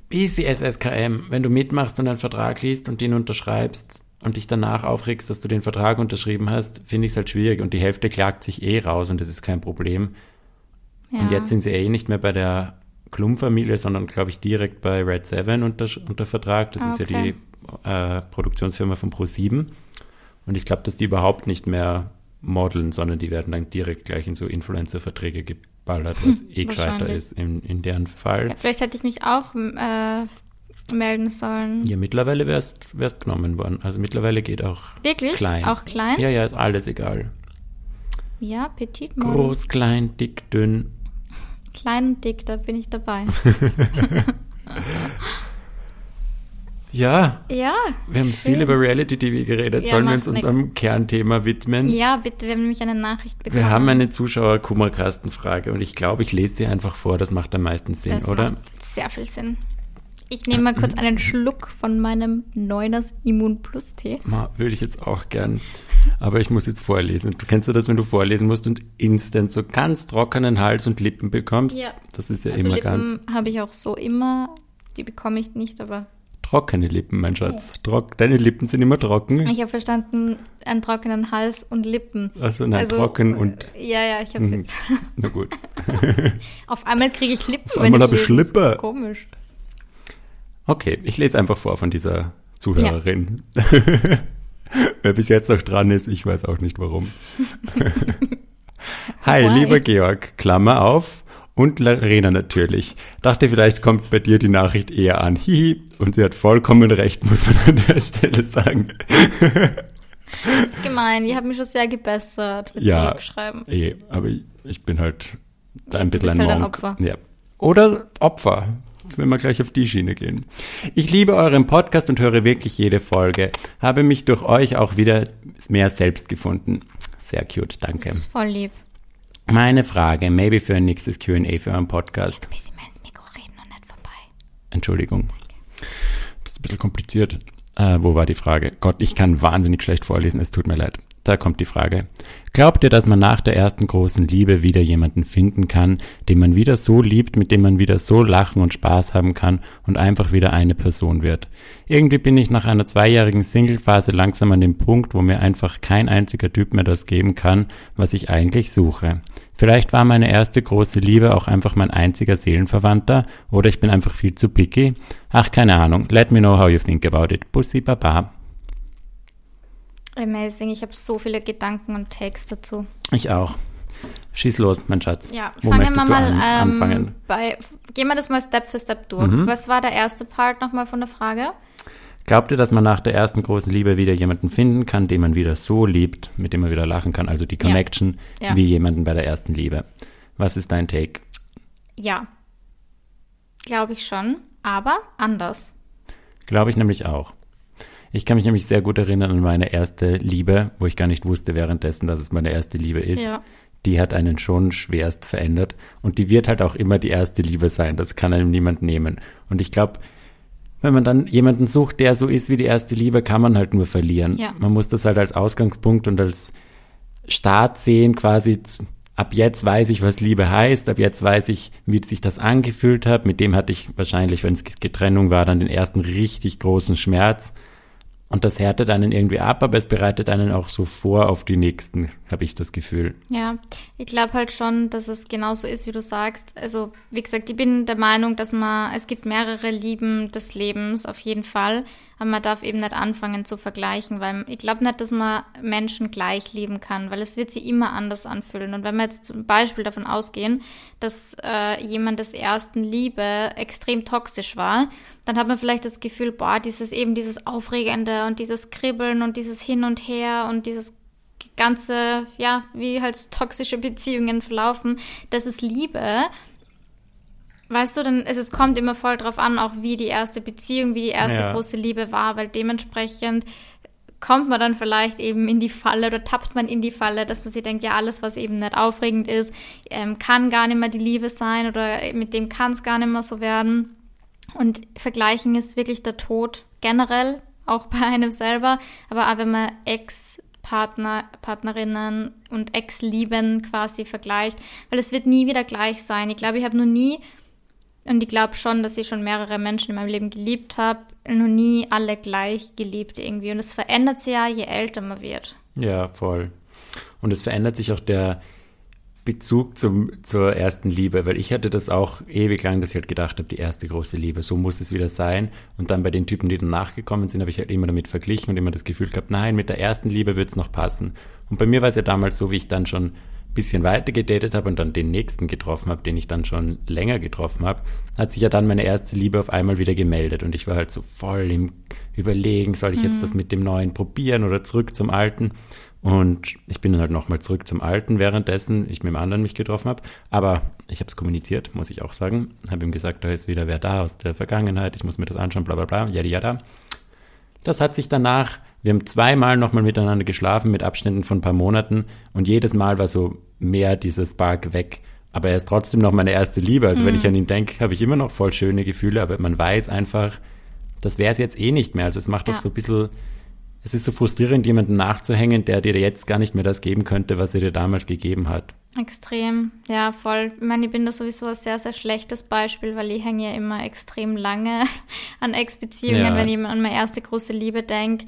[SPEAKER 2] bisschen SSKM, wenn du mitmachst und einen Vertrag liest und den unterschreibst und dich danach aufregst, dass du den Vertrag unterschrieben hast, finde ich es halt schwierig und die Hälfte klagt sich eh raus und das ist kein Problem.
[SPEAKER 1] ja.
[SPEAKER 2] Und jetzt sind sie eh nicht mehr bei der Klum-Familie, sondern glaube ich direkt bei Red Seven unter, unter Vertrag. Das
[SPEAKER 1] Ah,
[SPEAKER 2] ist ja
[SPEAKER 1] okay.
[SPEAKER 2] die äh, Produktionsfirma von Pro7. Und ich glaube, dass die überhaupt nicht mehr modeln, sondern die werden dann direkt gleich in so Influencer-Verträge geballert, was eh gescheiter ist in, in deren Fall.
[SPEAKER 1] ja, vielleicht hätte ich mich auch äh, melden sollen.
[SPEAKER 2] Ja, mittlerweile wärst, wärst genommen worden. Also mittlerweile geht auch
[SPEAKER 1] Wirklich?
[SPEAKER 2] klein.
[SPEAKER 1] Auch klein?
[SPEAKER 2] Ja, ja, ist alles egal.
[SPEAKER 1] Ja, Petit Model.
[SPEAKER 2] Groß, klein, dick, dünn.
[SPEAKER 1] Klein und dick, da bin ich dabei. *laughs*
[SPEAKER 2] Ja,
[SPEAKER 1] ja.
[SPEAKER 2] wir haben viel
[SPEAKER 1] schön.
[SPEAKER 2] über Reality-TV geredet.
[SPEAKER 1] Ja,
[SPEAKER 2] Sollen wir uns unserem
[SPEAKER 1] nix.
[SPEAKER 2] Kernthema widmen?
[SPEAKER 1] Ja, bitte, wir haben nämlich eine Nachricht bekommen.
[SPEAKER 2] Wir haben eine Zuschauer-Kummerkastenfrage und ich glaube, ich lese sie einfach vor. Das macht am meisten Sinn,
[SPEAKER 1] das
[SPEAKER 2] oder?
[SPEAKER 1] macht sehr viel Sinn. Ich nehme mal kurz einen Schluck von meinem Neuners Immun Plus Tee.
[SPEAKER 2] Würde ich jetzt auch gern. Aber ich muss jetzt vorlesen. Du kennst du das, wenn du vorlesen musst und instant so ganz trockenen Hals und Lippen bekommst?
[SPEAKER 1] Ja.
[SPEAKER 2] Das ist ja
[SPEAKER 1] Also
[SPEAKER 2] immer ganz
[SPEAKER 1] Lippen habe ich auch so immer. Die bekomme ich nicht, aber
[SPEAKER 2] trockene Lippen, mein Schatz. Trock, deine Lippen sind immer trocken.
[SPEAKER 1] ich habe verstanden, einen trockenen Hals und Lippen.
[SPEAKER 2] Also nein, trocken und
[SPEAKER 1] Ja, ja, ich habe es
[SPEAKER 2] Mhm.
[SPEAKER 1] jetzt.
[SPEAKER 2] na gut. *laughs*
[SPEAKER 1] Auf einmal kriege ich Lippen,
[SPEAKER 2] Auf einmal
[SPEAKER 1] wenn
[SPEAKER 2] hab ich. Schlippe.
[SPEAKER 1] Komisch.
[SPEAKER 2] Okay, ich lese einfach vor von dieser Zuhörerin. *laughs* Wer bis jetzt noch dran ist, ich weiß auch nicht warum. *laughs* Hi,
[SPEAKER 1] Why?
[SPEAKER 2] lieber Georg, Klammer auf. Und Larena natürlich. Dachte, vielleicht kommt bei dir die Nachricht eher an. Hihi. Und sie hat vollkommen recht, muss man *laughs* an der Stelle sagen.
[SPEAKER 1] Das ist gemein. Ich habe mich schon sehr gebessert mit
[SPEAKER 2] Ja.
[SPEAKER 1] Zurückschreiben.
[SPEAKER 2] Eh, aber ich, ich bin halt da
[SPEAKER 1] Ja,
[SPEAKER 2] ein bisschen ein
[SPEAKER 1] halt ein. Opfer.
[SPEAKER 2] Ja. Oder Opfer. Jetzt werden wir gleich auf die Schiene gehen. Ich liebe euren Podcast und höre wirklich jede Folge. Habe mich durch euch auch wieder mehr selbst gefunden. Sehr cute, danke.
[SPEAKER 1] Das ist voll lieb.
[SPEAKER 2] Meine Frage, maybe für ein nächstes Q&A für euren Podcast.
[SPEAKER 1] Ein bisschen mehr ins Mikro reden und nicht vorbei.
[SPEAKER 2] Entschuldigung. Das ist ein bisschen kompliziert. Äh, wo war die Frage? Gott, ich kann wahnsinnig schlecht vorlesen, es tut mir leid. Da kommt die Frage. Glaubt ihr, dass man nach der ersten großen Liebe wieder jemanden finden kann, den man wieder so liebt, mit dem man wieder so lachen und Spaß haben kann und einfach wieder eine Person wird? Irgendwie bin ich nach einer zweijährigen Single-Phase langsam an dem Punkt, wo mir einfach kein einziger Typ mehr das geben kann, was ich eigentlich suche. Vielleicht war meine erste große Liebe auch einfach mein einziger Seelenverwandter oder ich bin einfach viel zu picky. Ach, keine Ahnung. Let me know how you think about it. Bussi Baba.
[SPEAKER 1] Amazing. Ich habe so viele Gedanken und Takes dazu.
[SPEAKER 2] Ich auch. Schieß los, mein Schatz.
[SPEAKER 1] Ja,
[SPEAKER 2] Wo
[SPEAKER 1] fangen wir mal
[SPEAKER 2] an,
[SPEAKER 1] ähm,
[SPEAKER 2] anfangen?
[SPEAKER 1] bei. Gehen wir das mal Step für Step durch.
[SPEAKER 2] Mhm.
[SPEAKER 1] Was war der erste Part nochmal von der Frage?
[SPEAKER 2] Glaubt ihr, dass man nach der ersten großen Liebe wieder jemanden finden kann, den man wieder so liebt, mit dem man wieder lachen kann, also die Connection,
[SPEAKER 1] Ja.
[SPEAKER 2] wie jemanden bei der ersten Liebe? Was ist dein Take?
[SPEAKER 1] Ja. Glaube ich schon. Aber anders.
[SPEAKER 2] Glaube ich nämlich auch. Ich kann mich nämlich sehr gut erinnern an meine erste Liebe, wo ich gar nicht wusste währenddessen, dass es meine erste Liebe ist.
[SPEAKER 1] Ja.
[SPEAKER 2] Die hat einen schon schwerst verändert und die wird halt auch immer die erste Liebe sein. Das kann einem niemand nehmen. Und ich glaube, wenn man dann jemanden sucht, der so ist wie die erste Liebe, kann man halt nur verlieren.
[SPEAKER 1] Ja.
[SPEAKER 2] Man muss das halt als Ausgangspunkt und als Start sehen, quasi. Ab jetzt weiß ich, was Liebe heißt. Ab jetzt weiß ich, wie sich das angefühlt hat. Mit dem hatte ich wahrscheinlich, wenn es Getrennung war, dann den ersten richtig großen Schmerz. Und das härtet einen irgendwie ab, aber es bereitet einen auch so vor auf die nächsten, habe ich das Gefühl.
[SPEAKER 1] Ja, ich glaube halt schon, dass es genauso ist, wie du sagst. Also, wie gesagt, ich bin der Meinung, dass man, es gibt mehrere Lieben des Lebens, auf jeden Fall. Aber man darf eben nicht anfangen zu vergleichen, weil ich glaube nicht, dass man Menschen gleich lieben kann, weil es wird sie immer anders anfühlen. Und wenn wir jetzt zum Beispiel davon ausgehen, dass äh, jemand des ersten Liebe extrem toxisch war, dann hat man vielleicht das Gefühl, boah, dieses eben dieses Aufregende und dieses Kribbeln und dieses Hin und Her und dieses ganze, ja, wie halt toxische Beziehungen verlaufen, das ist Liebe. Weißt du, dann es, es kommt immer voll drauf an, auch wie die erste Beziehung, wie die erste
[SPEAKER 2] Ja.
[SPEAKER 1] große Liebe war, weil dementsprechend kommt man dann vielleicht eben in die Falle oder tappt man in die Falle, dass man sich denkt, ja, alles, was eben nicht aufregend ist, ähm, kann gar nicht mehr die Liebe sein oder mit dem kann es gar nicht mehr so werden. Und vergleichen ist wirklich der Tod generell, auch *laughs* bei einem selber, aber auch wenn man Ex-Partner, Partnerinnen und Ex-Lieben quasi vergleicht, weil es wird nie wieder gleich sein. Ich glaube, ich habe noch nie und ich glaube schon, dass ich schon mehrere Menschen in meinem Leben geliebt habe, noch nie alle gleich geliebt irgendwie. Und es verändert sich ja, je älter man wird.
[SPEAKER 2] Ja, voll. Und es verändert sich auch der Bezug zum, zur ersten Liebe, weil ich hatte das auch ewig lang, dass ich halt gedacht habe, die erste große Liebe, so muss es wieder sein. Und dann bei den Typen, die dann nachgekommen sind, habe ich halt immer damit verglichen und immer das Gefühl gehabt, nein, mit der ersten Liebe wird es noch passen. Und bei mir war es ja damals so, wie ich dann schon bisschen weiter gedatet habe und dann den nächsten getroffen habe, den ich dann schon länger getroffen habe, hat sich ja dann meine erste Liebe auf einmal wieder gemeldet und ich war halt so voll im Überlegen, soll ich jetzt mhm. das mit dem Neuen probieren oder zurück zum Alten? Und ich bin dann halt nochmal zurück zum Alten, währenddessen ich mit dem anderen mich getroffen habe. Aber ich habe es kommuniziert, muss ich auch sagen. Habe ihm gesagt, da ist wieder wer da aus der Vergangenheit, ich muss mir das anschauen, bla bla bla, yada yada. Das hat sich danach wir haben zweimal nochmal miteinander geschlafen mit Abständen von ein paar Monaten und jedes Mal war so mehr dieses Spark weg. Aber er ist trotzdem noch meine erste Liebe. Also mhm. wenn ich an ihn denke, habe ich immer noch voll schöne Gefühle, aber man weiß einfach, das wäre es jetzt eh nicht mehr. Also es macht doch so ein bisschen, es ist so frustrierend, jemanden nachzuhängen, der dir jetzt gar nicht mehr das geben könnte, was er dir damals gegeben hat.
[SPEAKER 1] Extrem, ja, voll. Ich meine, ich bin da sowieso ein sehr, sehr schlechtes Beispiel, weil ich hänge ja immer extrem lange *laughs* an Ex-Beziehungen, ja. wenn ich an meine erste große Liebe denke.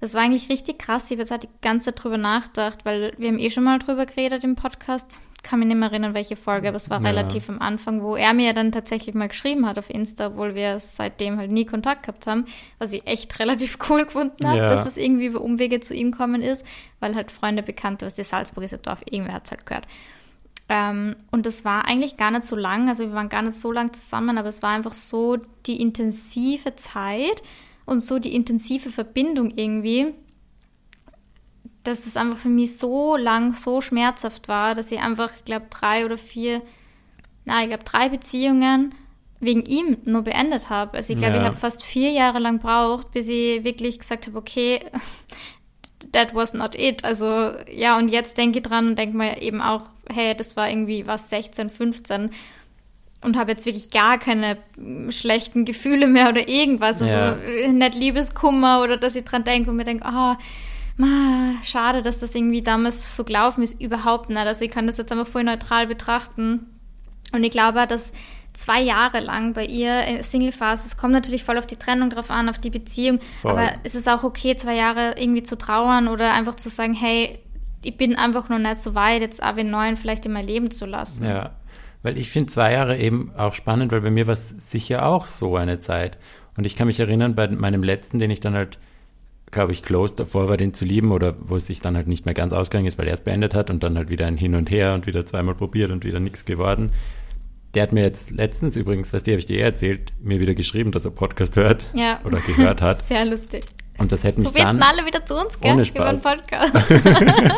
[SPEAKER 1] Das war eigentlich richtig krass. Ich habe jetzt halt die ganze Zeit drüber nachgedacht, weil wir haben eh schon mal drüber geredet im Podcast. Kann mich nicht mehr erinnern, welche Folge, aber es war ja. relativ am Anfang, wo er mir dann tatsächlich mal geschrieben hat auf Insta, obwohl wir seitdem halt nie Kontakt gehabt haben, was ich echt *laughs* relativ cool gefunden habe, ja. dass es irgendwie über Umwege zu ihm kommen ist, weil halt Freunde, Bekannte, was die Salzburg ist Dorf, irgendwer hat es halt gehört. Ähm, und das war eigentlich gar nicht so lang, also wir waren gar nicht so lang zusammen, aber es war einfach so die intensive Zeit, und so die intensive Verbindung irgendwie, dass das einfach für mich so lang, so schmerzhaft war, dass ich einfach, ich glaube, drei oder vier, na, ich glaube, drei Beziehungen wegen ihm nur beendet habe. Also ich glaube, ja. ich habe fast vier Jahre lang braucht, bis ich wirklich gesagt habe, okay, *laughs* that was not it. Also ja, und jetzt denke ich dran und denke mir eben auch, hey, das war irgendwie was 16, 15 und habe jetzt wirklich gar keine schlechten Gefühle mehr oder irgendwas. Also ja. äh, nicht Liebeskummer oder dass ich dran denke und mir denke, ah, oh, schade, dass das irgendwie damals so gelaufen ist. Überhaupt nicht. Also ich kann das jetzt einfach voll neutral betrachten. Und ich glaube, dass zwei Jahre lang bei ihr äh, Single Phase, es kommt natürlich voll auf die Trennung drauf an, auf die Beziehung. Voll. Aber es ist auch okay, zwei Jahre irgendwie zu trauern oder einfach zu sagen, hey, ich bin einfach noch nicht so weit, jetzt aber neuen vielleicht in mein Leben zu lassen.
[SPEAKER 2] Ja, weil ich finde zwei Jahre eben auch spannend, weil bei mir war es sicher auch so eine Zeit. Und ich kann mich erinnern, bei meinem letzten, den ich dann halt, glaube ich, close davor war, den zu lieben oder wo es sich dann halt nicht mehr ganz ausgegangen ist, weil er es beendet hat und dann halt wieder ein Hin und Her und wieder zweimal probiert und wieder nichts geworden. Der hat mir jetzt letztens übrigens, was die habe ich dir eh erzählt, mir wieder geschrieben, dass er Podcast hört ja. oder gehört hat. *laughs*
[SPEAKER 1] Sehr lustig.
[SPEAKER 2] Und das hätte
[SPEAKER 1] so
[SPEAKER 2] mich dann
[SPEAKER 1] alle wieder zu uns, gell?
[SPEAKER 2] Ohne Spaß.
[SPEAKER 1] Über Podcast. *laughs*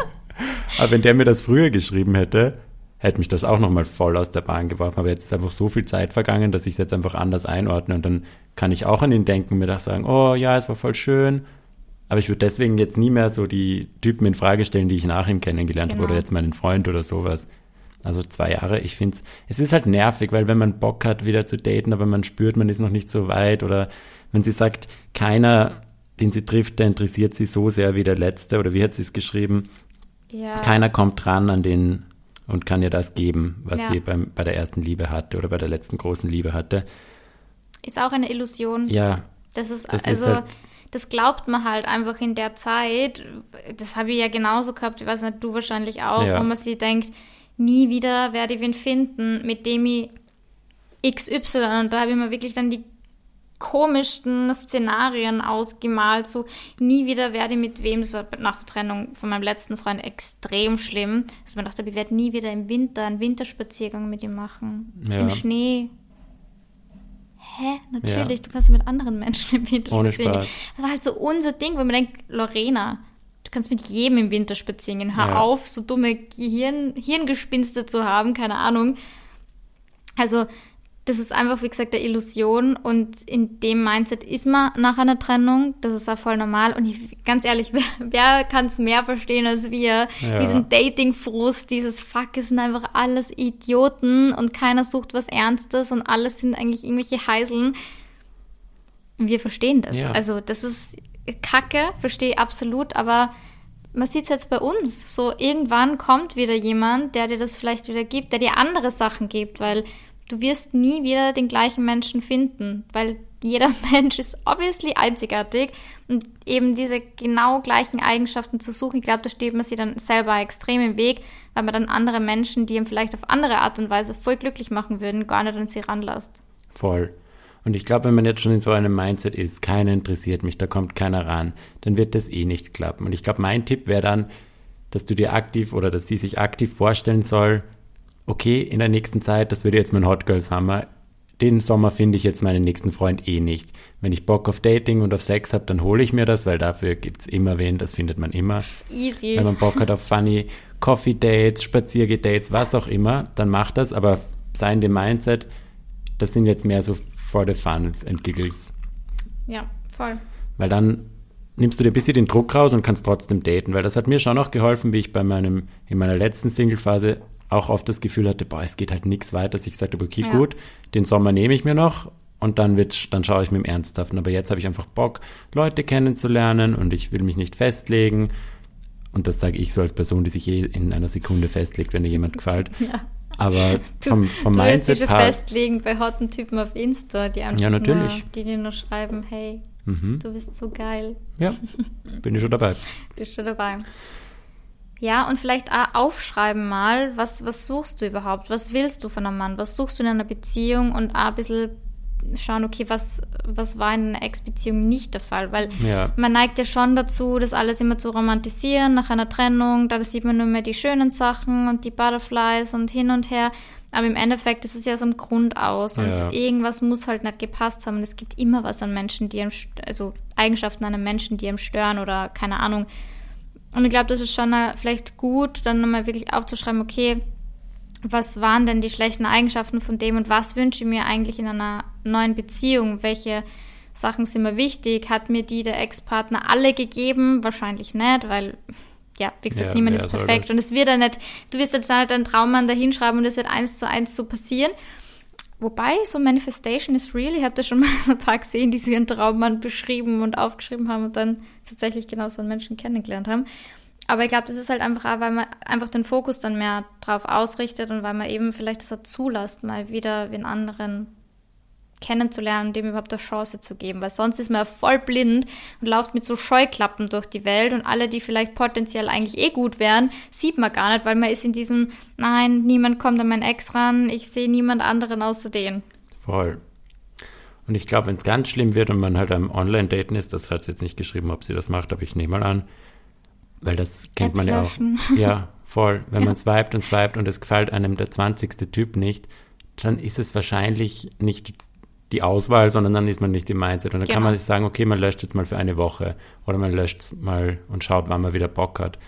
[SPEAKER 2] Aber wenn der mir das früher geschrieben hätte, hätte mich das auch nochmal voll aus der Bahn geworfen. Aber jetzt ist einfach so viel Zeit vergangen, dass ich es jetzt einfach anders einordne. Und dann kann ich auch an ihn denken, mir das sagen, oh ja, es war voll schön. Aber ich würde deswegen jetzt nie mehr so die Typen in Frage stellen, die ich nach ihm kennengelernt genau. habe oder jetzt meinen Freund oder sowas. Also zwei Jahre, ich finde es, es ist halt nervig, weil wenn man Bock hat, wieder zu daten, aber man spürt, man ist noch nicht so weit oder wenn sie sagt, keiner, den sie trifft, der interessiert sie so sehr wie der Letzte oder wie hat sie es geschrieben? Ja. Keiner kommt dran an den und kann ihr das geben, was ja. sie beim, bei der ersten Liebe hatte oder bei der letzten großen Liebe hatte.
[SPEAKER 1] Ist auch eine Illusion.
[SPEAKER 2] Ja.
[SPEAKER 1] Das ist das also. Ist halt das glaubt man halt einfach in der Zeit. Das habe ich ja genauso gehabt, ich weiß nicht, du wahrscheinlich auch, ja. wo man sich denkt, nie wieder werde ich wen finden, mit dem ich XY. Und da habe ich mir wirklich dann die komischsten Szenarien ausgemalt. So, nie wieder werde ich mit wem, das war nach der Trennung von meinem letzten Freund extrem schlimm, dass man dachte, ich werde nie wieder im Winter einen Winterspaziergang mit ihm machen. Ja. Im Schnee. Hä? Natürlich, ja. du kannst mit anderen Menschen im Winter Ohne spazieren. Spaß. Das war halt so unser Ding, wo man denkt, Lorena, du kannst mit jedem im Winter spazieren gehen. Hör ja. auf, so dumme Gehirn, Hirngespinste zu haben, keine Ahnung. Also, das ist einfach, wie gesagt, eine Illusion und in dem Mindset ist man nach einer Trennung. Das ist auch voll normal. Und ich, ganz ehrlich, *laughs* wer, wer kann es mehr verstehen als wir?
[SPEAKER 2] Ja.
[SPEAKER 1] Diesen Dating-Frust, dieses Fuck, es sind einfach alles Idioten und keiner sucht was Ernstes und alles sind eigentlich irgendwelche Heiseln. Wir verstehen das.
[SPEAKER 2] Ja.
[SPEAKER 1] Also, das ist Kacke, verstehe ich absolut, aber man sieht es jetzt bei uns. So, irgendwann kommt wieder jemand, der dir das vielleicht wieder gibt, der dir andere Sachen gibt, weil du wirst nie wieder den gleichen Menschen finden, weil jeder *laughs* Mensch ist obviously einzigartig und eben diese genau gleichen Eigenschaften zu suchen, ich glaube, da steht man sich dann selber extrem im Weg, weil man dann andere Menschen, die ihm vielleicht auf andere Art und Weise voll glücklich machen würden, gar nicht an sie ranlässt.
[SPEAKER 2] Voll. Und ich glaube, wenn man jetzt schon in so einem Mindset ist, keiner interessiert mich, da kommt keiner ran, dann wird das eh nicht klappen. Und ich glaube, mein Tipp wäre dann, dass du dir aktiv oder dass sie sich aktiv vorstellen soll, okay, in der nächsten Zeit, das wird jetzt mein Hot Girl Summer, den Sommer finde ich jetzt meinen nächsten Freund eh nicht. Wenn ich Bock auf Dating und auf Sex habe, dann hole ich mir das, weil dafür gibt's immer wen, das findet man immer.
[SPEAKER 1] Easy.
[SPEAKER 2] Wenn man Bock hat auf funny Coffee Dates, Spaziergedates, was auch immer, dann macht das, aber sei in dem Mindset, das sind jetzt mehr so for the fun and giggles.
[SPEAKER 1] Ja, voll.
[SPEAKER 2] Weil dann nimmst du dir ein bisschen den Druck raus und kannst trotzdem daten, weil das hat mir schon auch geholfen, wie ich bei meinem, in meiner letzten Single-Phase auch oft das Gefühl hatte, boah, es geht halt nichts weiter, dass ich gesagt habe, okay,
[SPEAKER 1] Ja.
[SPEAKER 2] gut, den Sommer nehme ich mir noch und dann wird's, dann schaue ich mit dem Ernsthaften. Aber jetzt habe ich einfach Bock, Leute kennenzulernen und ich will mich nicht festlegen. Und das sage ich so als Person, die sich eh in einer Sekunde festlegt, wenn dir jemand gefällt. *laughs*
[SPEAKER 1] Ja.
[SPEAKER 2] Aber
[SPEAKER 1] Du,
[SPEAKER 2] vom, vom
[SPEAKER 1] du wirst dich
[SPEAKER 2] Mindset
[SPEAKER 1] schon
[SPEAKER 2] her,
[SPEAKER 1] festlegen bei hotten Typen auf Insta, die einfach
[SPEAKER 2] Ja, natürlich.
[SPEAKER 1] Nur, die dir nur schreiben, hey,
[SPEAKER 2] Mhm.
[SPEAKER 1] du bist so geil,
[SPEAKER 2] ja, bin ich schon dabei. *laughs*
[SPEAKER 1] bist du dabei. Ja, und vielleicht auch aufschreiben mal, was, was suchst du überhaupt? Was willst du von einem Mann? Was suchst du in einer Beziehung? Und auch ein bisschen schauen, okay, was, was war in einer Ex-Beziehung nicht der Fall? Weil
[SPEAKER 2] Ja.
[SPEAKER 1] man neigt ja schon dazu, das alles immer zu romantisieren nach einer Trennung. Da sieht man nur mehr die schönen Sachen und die Butterflies und hin und her. Aber im Endeffekt ist es ja so im Grund aus und
[SPEAKER 2] Ja.
[SPEAKER 1] irgendwas muss halt nicht gepasst haben. Und es gibt immer was an Menschen, die einem, also Eigenschaften an einem Menschen, die einem stören oder keine Ahnung. Und ich glaube, das ist schon äh, vielleicht gut, dann nochmal wirklich aufzuschreiben, okay, was waren denn die schlechten Eigenschaften von dem und was wünsche ich mir eigentlich in einer neuen Beziehung? Welche Sachen sind mir wichtig? Hat mir die der Ex-Partner alle gegeben? Wahrscheinlich nicht, weil, ja, wie gesagt,
[SPEAKER 2] Ja,
[SPEAKER 1] niemand
[SPEAKER 2] wer
[SPEAKER 1] ist perfekt. Und es wird ja nicht, du wirst jetzt nicht einen Traummann da hinschreiben und es wird eins zu eins so passieren. Wobei, so Manifestation is real. Ich habe da schon mal so ein paar gesehen, die so ihren Traummann beschrieben und aufgeschrieben haben und dann tatsächlich genau so einen Menschen kennengelernt haben. Aber ich glaube, das ist halt einfach auch, weil man einfach den Fokus dann mehr drauf ausrichtet und weil man eben vielleicht das auch zulässt, mal wieder den anderen kennenzulernen und dem überhaupt eine Chance zu geben. Weil sonst ist man ja voll blind und läuft mit so Scheuklappen durch die Welt und alle, die vielleicht potenziell eigentlich eh gut wären, sieht man gar nicht, weil man ist in diesem, nein, niemand kommt an meinen Ex ran, ich sehe niemand anderen außer den.
[SPEAKER 2] Voll. Und ich glaube, wenn es ganz schlimm wird und man halt am Online-Daten ist, das hat sie jetzt nicht geschrieben, ob sie das macht, aber ich nehme mal an, weil das kennt
[SPEAKER 1] Apps
[SPEAKER 2] man ja
[SPEAKER 1] löschen.
[SPEAKER 2] auch. Ja, voll. Wenn
[SPEAKER 1] Ja.
[SPEAKER 2] man swiped und swiped und es gefällt einem der 20. Typ nicht, dann ist es wahrscheinlich nicht die Auswahl, sondern dann ist man nicht im Mindset. Und dann kann
[SPEAKER 1] Genau.
[SPEAKER 2] man sich sagen, okay, man löscht jetzt mal für eine Woche oder man löscht es mal und schaut, wann man wieder Bock hat.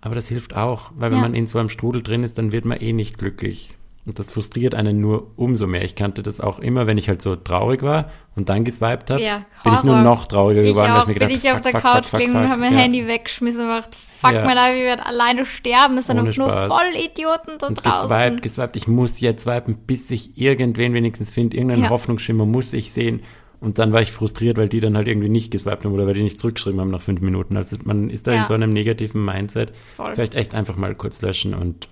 [SPEAKER 2] Aber das hilft auch, weil wenn
[SPEAKER 1] Ja.
[SPEAKER 2] man in so einem Strudel drin ist, dann wird man eh nicht glücklich. Und das frustriert einen nur umso mehr. Ich kannte das auch immer, wenn ich halt so traurig war und dann geswiped habe,
[SPEAKER 1] Ja,
[SPEAKER 2] bin ich nur noch trauriger
[SPEAKER 1] Ich
[SPEAKER 2] geworden, weil
[SPEAKER 1] auch,
[SPEAKER 2] ich mir
[SPEAKER 1] bin
[SPEAKER 2] gedacht
[SPEAKER 1] ich
[SPEAKER 2] fuck,
[SPEAKER 1] auf der
[SPEAKER 2] fuck,
[SPEAKER 1] Couch
[SPEAKER 2] fuck,
[SPEAKER 1] gelegen und habe mein
[SPEAKER 2] Ja.
[SPEAKER 1] Handy weggeschmissen und gedacht, fuck
[SPEAKER 2] Ja.
[SPEAKER 1] mal, ich werde alleine sterben. Es sind nur. Vollidioten da
[SPEAKER 2] Und
[SPEAKER 1] draußen.
[SPEAKER 2] geswiped, geswiped. Ich muss jetzt swipen, bis ich irgendwen wenigstens finde. Irgendeinen
[SPEAKER 1] Ja.
[SPEAKER 2] Hoffnungsschimmer muss ich sehen. Und dann war ich frustriert, weil die dann halt irgendwie nicht geswiped haben oder weil die nicht zurückgeschrieben haben nach fünf Minuten. Also man ist da in
[SPEAKER 1] Ja.
[SPEAKER 2] so einem negativen Mindset.
[SPEAKER 1] Voll.
[SPEAKER 2] Vielleicht echt einfach mal kurz löschen und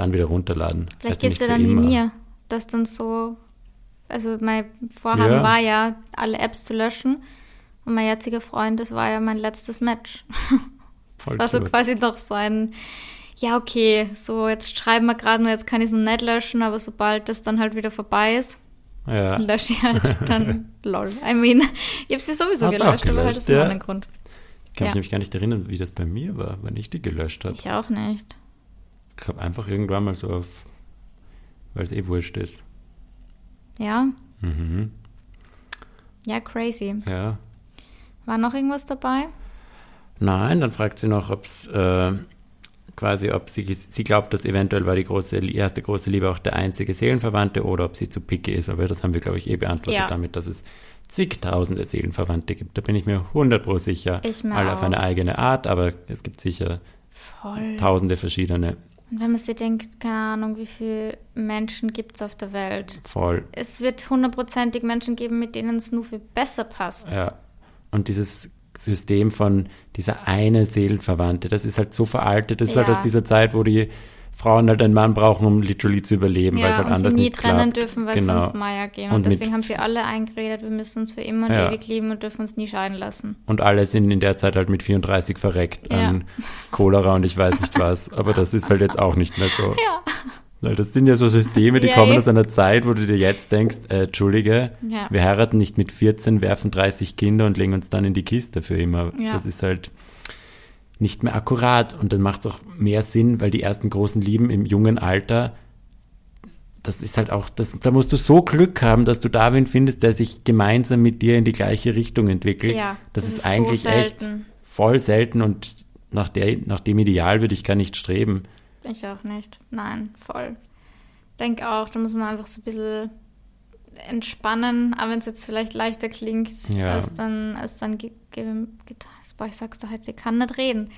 [SPEAKER 2] dann wieder runterladen.
[SPEAKER 1] Vielleicht
[SPEAKER 2] ja
[SPEAKER 1] geht's dir
[SPEAKER 2] nicht
[SPEAKER 1] dann wie mir, dass dann so, also mein Vorhaben
[SPEAKER 2] Ja.
[SPEAKER 1] war ja, alle Apps zu löschen. Und mein jetziger Freund, das war ja mein letztes Match. *laughs*
[SPEAKER 2] Voll
[SPEAKER 1] das war so
[SPEAKER 2] cute.
[SPEAKER 1] quasi noch so ein, ja okay, so jetzt schreiben wir gerade nur, jetzt kann ich es nicht löschen, aber sobald das dann halt wieder vorbei ist,
[SPEAKER 2] Ja.
[SPEAKER 1] lösche ich halt *laughs* dann lol. I mean, ich habe sie sowieso
[SPEAKER 2] Hast du auch
[SPEAKER 1] gelöscht, aber halt
[SPEAKER 2] gelöscht,
[SPEAKER 1] aus einem
[SPEAKER 2] ja?
[SPEAKER 1] anderen Grund.
[SPEAKER 2] Ich kann
[SPEAKER 1] Ja.
[SPEAKER 2] mich nämlich gar nicht erinnern, wie das bei mir war, wann ich die gelöscht habe.
[SPEAKER 1] Ich auch nicht.
[SPEAKER 2] Ich habe einfach irgendwann mal so auf, weil es eh wurscht ist.
[SPEAKER 1] Ja,
[SPEAKER 2] Mhm.
[SPEAKER 1] ja, crazy.
[SPEAKER 2] Ja.
[SPEAKER 1] War noch irgendwas dabei?
[SPEAKER 2] Nein, dann fragt sie noch, ob es äh, quasi, ob sie, sie glaubt, dass eventuell war die große, erste große Liebe auch der einzige Seelenverwandte oder ob sie zu picky ist. Aber das haben wir, glaube ich, eh beantwortet
[SPEAKER 1] Ja.
[SPEAKER 2] damit, dass es zigtausende Seelenverwandte gibt. Da bin ich mir 100 pro sicher.
[SPEAKER 1] Ich mir
[SPEAKER 2] Alle auf
[SPEAKER 1] auch.
[SPEAKER 2] eine eigene Art, aber es gibt sicher
[SPEAKER 1] Voll.
[SPEAKER 2] tausende verschiedene.
[SPEAKER 1] Und wenn man sich denkt, keine Ahnung, wie viele Menschen gibt es auf der Welt.
[SPEAKER 2] Voll.
[SPEAKER 1] Es wird hundertprozentig Menschen geben, mit denen es nur viel besser passt.
[SPEAKER 2] Ja. Und dieses System von dieser eine Seelenverwandte, das ist halt so veraltet. Das ist halt
[SPEAKER 1] Ja.
[SPEAKER 2] aus dieser Zeit, wo die Frauen halt einen Mann brauchen, um literally zu überleben, weil es
[SPEAKER 1] Ja,
[SPEAKER 2] halt
[SPEAKER 1] und sie
[SPEAKER 2] anders
[SPEAKER 1] nie
[SPEAKER 2] nicht
[SPEAKER 1] trennen
[SPEAKER 2] klappt.
[SPEAKER 1] dürfen, weil
[SPEAKER 2] genau.
[SPEAKER 1] sonst Meier gehen.
[SPEAKER 2] Und
[SPEAKER 1] Und, deswegen haben sie alle eingeredet, wir müssen uns für immer und
[SPEAKER 2] Ja.
[SPEAKER 1] ewig lieben und dürfen uns nie scheiden lassen.
[SPEAKER 2] Und alle sind in der Zeit halt mit 34 verreckt
[SPEAKER 1] Ja.
[SPEAKER 2] an *laughs* Cholera und ich weiß nicht was. Aber das ist halt jetzt auch nicht mehr so.
[SPEAKER 1] Ja.
[SPEAKER 2] Weil das sind ja so Systeme, die
[SPEAKER 1] Ja,
[SPEAKER 2] kommen
[SPEAKER 1] eh.
[SPEAKER 2] aus einer Zeit, wo du dir jetzt denkst, äh, Entschuldige,
[SPEAKER 1] Ja.
[SPEAKER 2] wir heiraten nicht mit 14, werfen 30 Kinder und legen uns dann in die Kiste für immer.
[SPEAKER 1] Ja.
[SPEAKER 2] Das ist halt nicht mehr akkurat und dann macht es auch mehr Sinn, weil die ersten großen Lieben im jungen Alter, das ist halt auch, das, da musst du so Glück haben, dass du da wen findest, der sich gemeinsam mit dir in die gleiche Richtung entwickelt.
[SPEAKER 1] Ja,
[SPEAKER 2] das,
[SPEAKER 1] das
[SPEAKER 2] ist
[SPEAKER 1] ist so
[SPEAKER 2] eigentlich echt
[SPEAKER 1] selten.
[SPEAKER 2] voll selten und nach, der, nach dem Ideal würde ich gar nicht streben.
[SPEAKER 1] Ich auch nicht. Nein, voll. Denke auch, da muss man einfach so ein bisschen entspannen, aber wenn es jetzt vielleicht leichter klingt,
[SPEAKER 2] Ja.
[SPEAKER 1] als dann, als dann ge ge. Boah, ich sag's dir heute, ich kann nicht reden.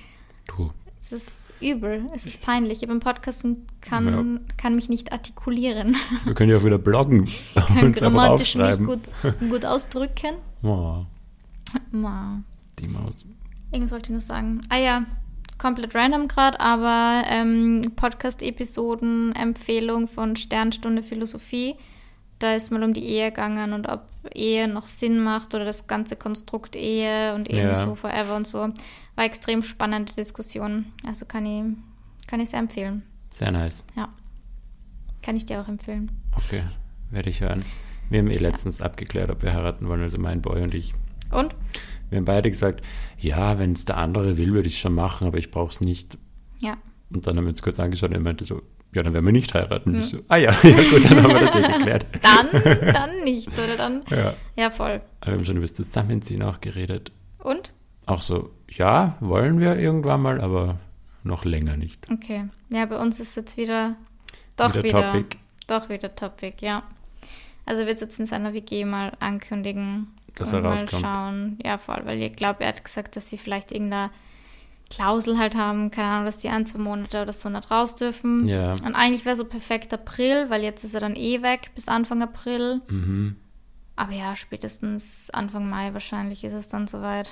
[SPEAKER 2] Du.
[SPEAKER 1] Es ist übel, es ist peinlich. Ich bin im Podcast und kann, kann mich nicht artikulieren.
[SPEAKER 2] Wir können ja auch wieder bloggen *laughs*
[SPEAKER 1] kann
[SPEAKER 2] uns einfach
[SPEAKER 1] grammatisch mich gut, gut ausdrücken. *laughs*
[SPEAKER 2] Oh,
[SPEAKER 1] Ma.
[SPEAKER 2] die Maus.
[SPEAKER 1] Irgendwas wollte ich noch sagen. Ah ja, komplett random gerade, aber ähm, Podcast-Episoden-Empfehlung von Sternstunde Philosophie. Da ist mal um die Ehe gegangen und ob Ehe noch Sinn macht oder das ganze Konstrukt Ehe und eben
[SPEAKER 2] Ja.
[SPEAKER 1] so forever und so. War extrem spannende Diskussion. Also kann ich, kann ich sehr empfehlen.
[SPEAKER 2] Sehr nice.
[SPEAKER 1] Ja. Kann ich dir auch empfehlen.
[SPEAKER 2] Okay, werde ich hören. Wir haben eh letztens abgeklärt, ob wir heiraten wollen, also mein Boy und ich.
[SPEAKER 1] Und?
[SPEAKER 2] Wir haben beide gesagt, ja, wenn es der andere will, würde ich es schon machen, aber ich brauche es nicht.
[SPEAKER 1] Ja.
[SPEAKER 2] Und dann haben wir uns kurz angeschaut und er meinte so, ja, dann werden wir nicht heiraten. Ich so, ah ja, *laughs* ja gut, dann haben wir das eh geklärt. *laughs*
[SPEAKER 1] Dann, dann nicht, oder dann?
[SPEAKER 2] Ja.
[SPEAKER 1] Ja, voll.
[SPEAKER 2] Aber wir haben schon über das Zusammenziehen auch geredet.
[SPEAKER 1] Und?
[SPEAKER 2] Auch so, ja, wollen wir irgendwann mal, aber noch länger nicht.
[SPEAKER 1] Okay. Ja, bei uns ist jetzt wieder doch
[SPEAKER 2] Wieder
[SPEAKER 1] wieder,
[SPEAKER 2] Topic.
[SPEAKER 1] doch wieder Topic, ja. Also wird jetzt in seiner WG mal ankündigen
[SPEAKER 2] Dass
[SPEAKER 1] und
[SPEAKER 2] er
[SPEAKER 1] mal
[SPEAKER 2] rauskommt.
[SPEAKER 1] schauen. Ja, voll, weil ich glaube, er hat gesagt, dass sie vielleicht irgendeine Klausel halt haben, keine Ahnung, dass die ein, zwei Monate oder so nicht raus dürfen.
[SPEAKER 2] Ja.
[SPEAKER 1] Und eigentlich wäre so perfekt April, weil jetzt ist er dann eh weg bis Anfang April.
[SPEAKER 2] Mhm.
[SPEAKER 1] Aber ja, spätestens Anfang Mai wahrscheinlich ist es dann soweit.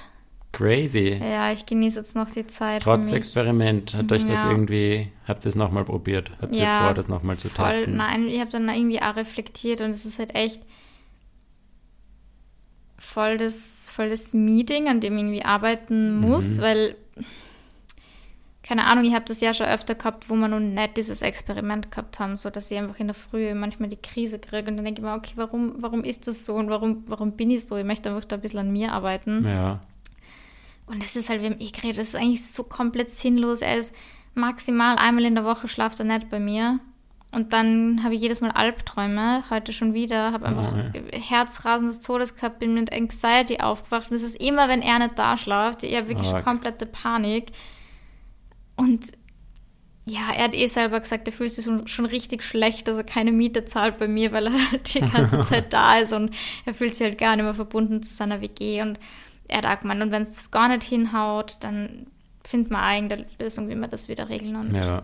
[SPEAKER 2] Crazy.
[SPEAKER 1] Ja, ich genieße jetzt noch die Zeit.
[SPEAKER 2] Trotz. Experiment, hat euch das
[SPEAKER 1] Ja.
[SPEAKER 2] irgendwie, habt ihr es nochmal probiert? Habt ihr
[SPEAKER 1] Ja,
[SPEAKER 2] vor, das nochmal zu
[SPEAKER 1] Voll,
[SPEAKER 2] testen?
[SPEAKER 1] nein, ich habe dann irgendwie auch reflektiert und es ist halt echt voll das, voll das Meeting, an dem ich irgendwie arbeiten muss,
[SPEAKER 2] Mhm.
[SPEAKER 1] weil, keine Ahnung, ich habe das ja schon öfter gehabt, wo wir nun nicht dieses Experiment gehabt haben, so dass ich einfach in der Früh manchmal die Krise kriege und dann denke ich mir, okay, warum, warum ist das so und warum, warum bin ich so? Ich möchte einfach da ein bisschen an mir arbeiten.
[SPEAKER 2] Ja.
[SPEAKER 1] Und das ist halt, wir haben eh geredet, das ist eigentlich so komplett sinnlos. Er ist maximal einmal in der Woche schlaft er nicht bei mir. Und dann habe ich jedes Mal Albträume, heute schon wieder, habe einfach
[SPEAKER 2] Oh,
[SPEAKER 1] Herzrasen des Todes gehabt, bin mit Anxiety aufgewacht. Und das ist immer, wenn er nicht da schlaft. Ich habe wirklich
[SPEAKER 2] Arg.
[SPEAKER 1] komplette Panik. Und ja, er hat eh selber gesagt, er fühlt sich schon, schon richtig schlecht, dass er keine Miete zahlt bei mir, weil er halt die ganze *laughs* Zeit da ist und er fühlt sich halt gar nicht mehr verbunden zu seiner WG. Und er hat auch gemeint, und wenn es gar nicht hinhaut, dann findet man eigene Lösung, wie wir das wieder regeln. Und
[SPEAKER 2] Ja,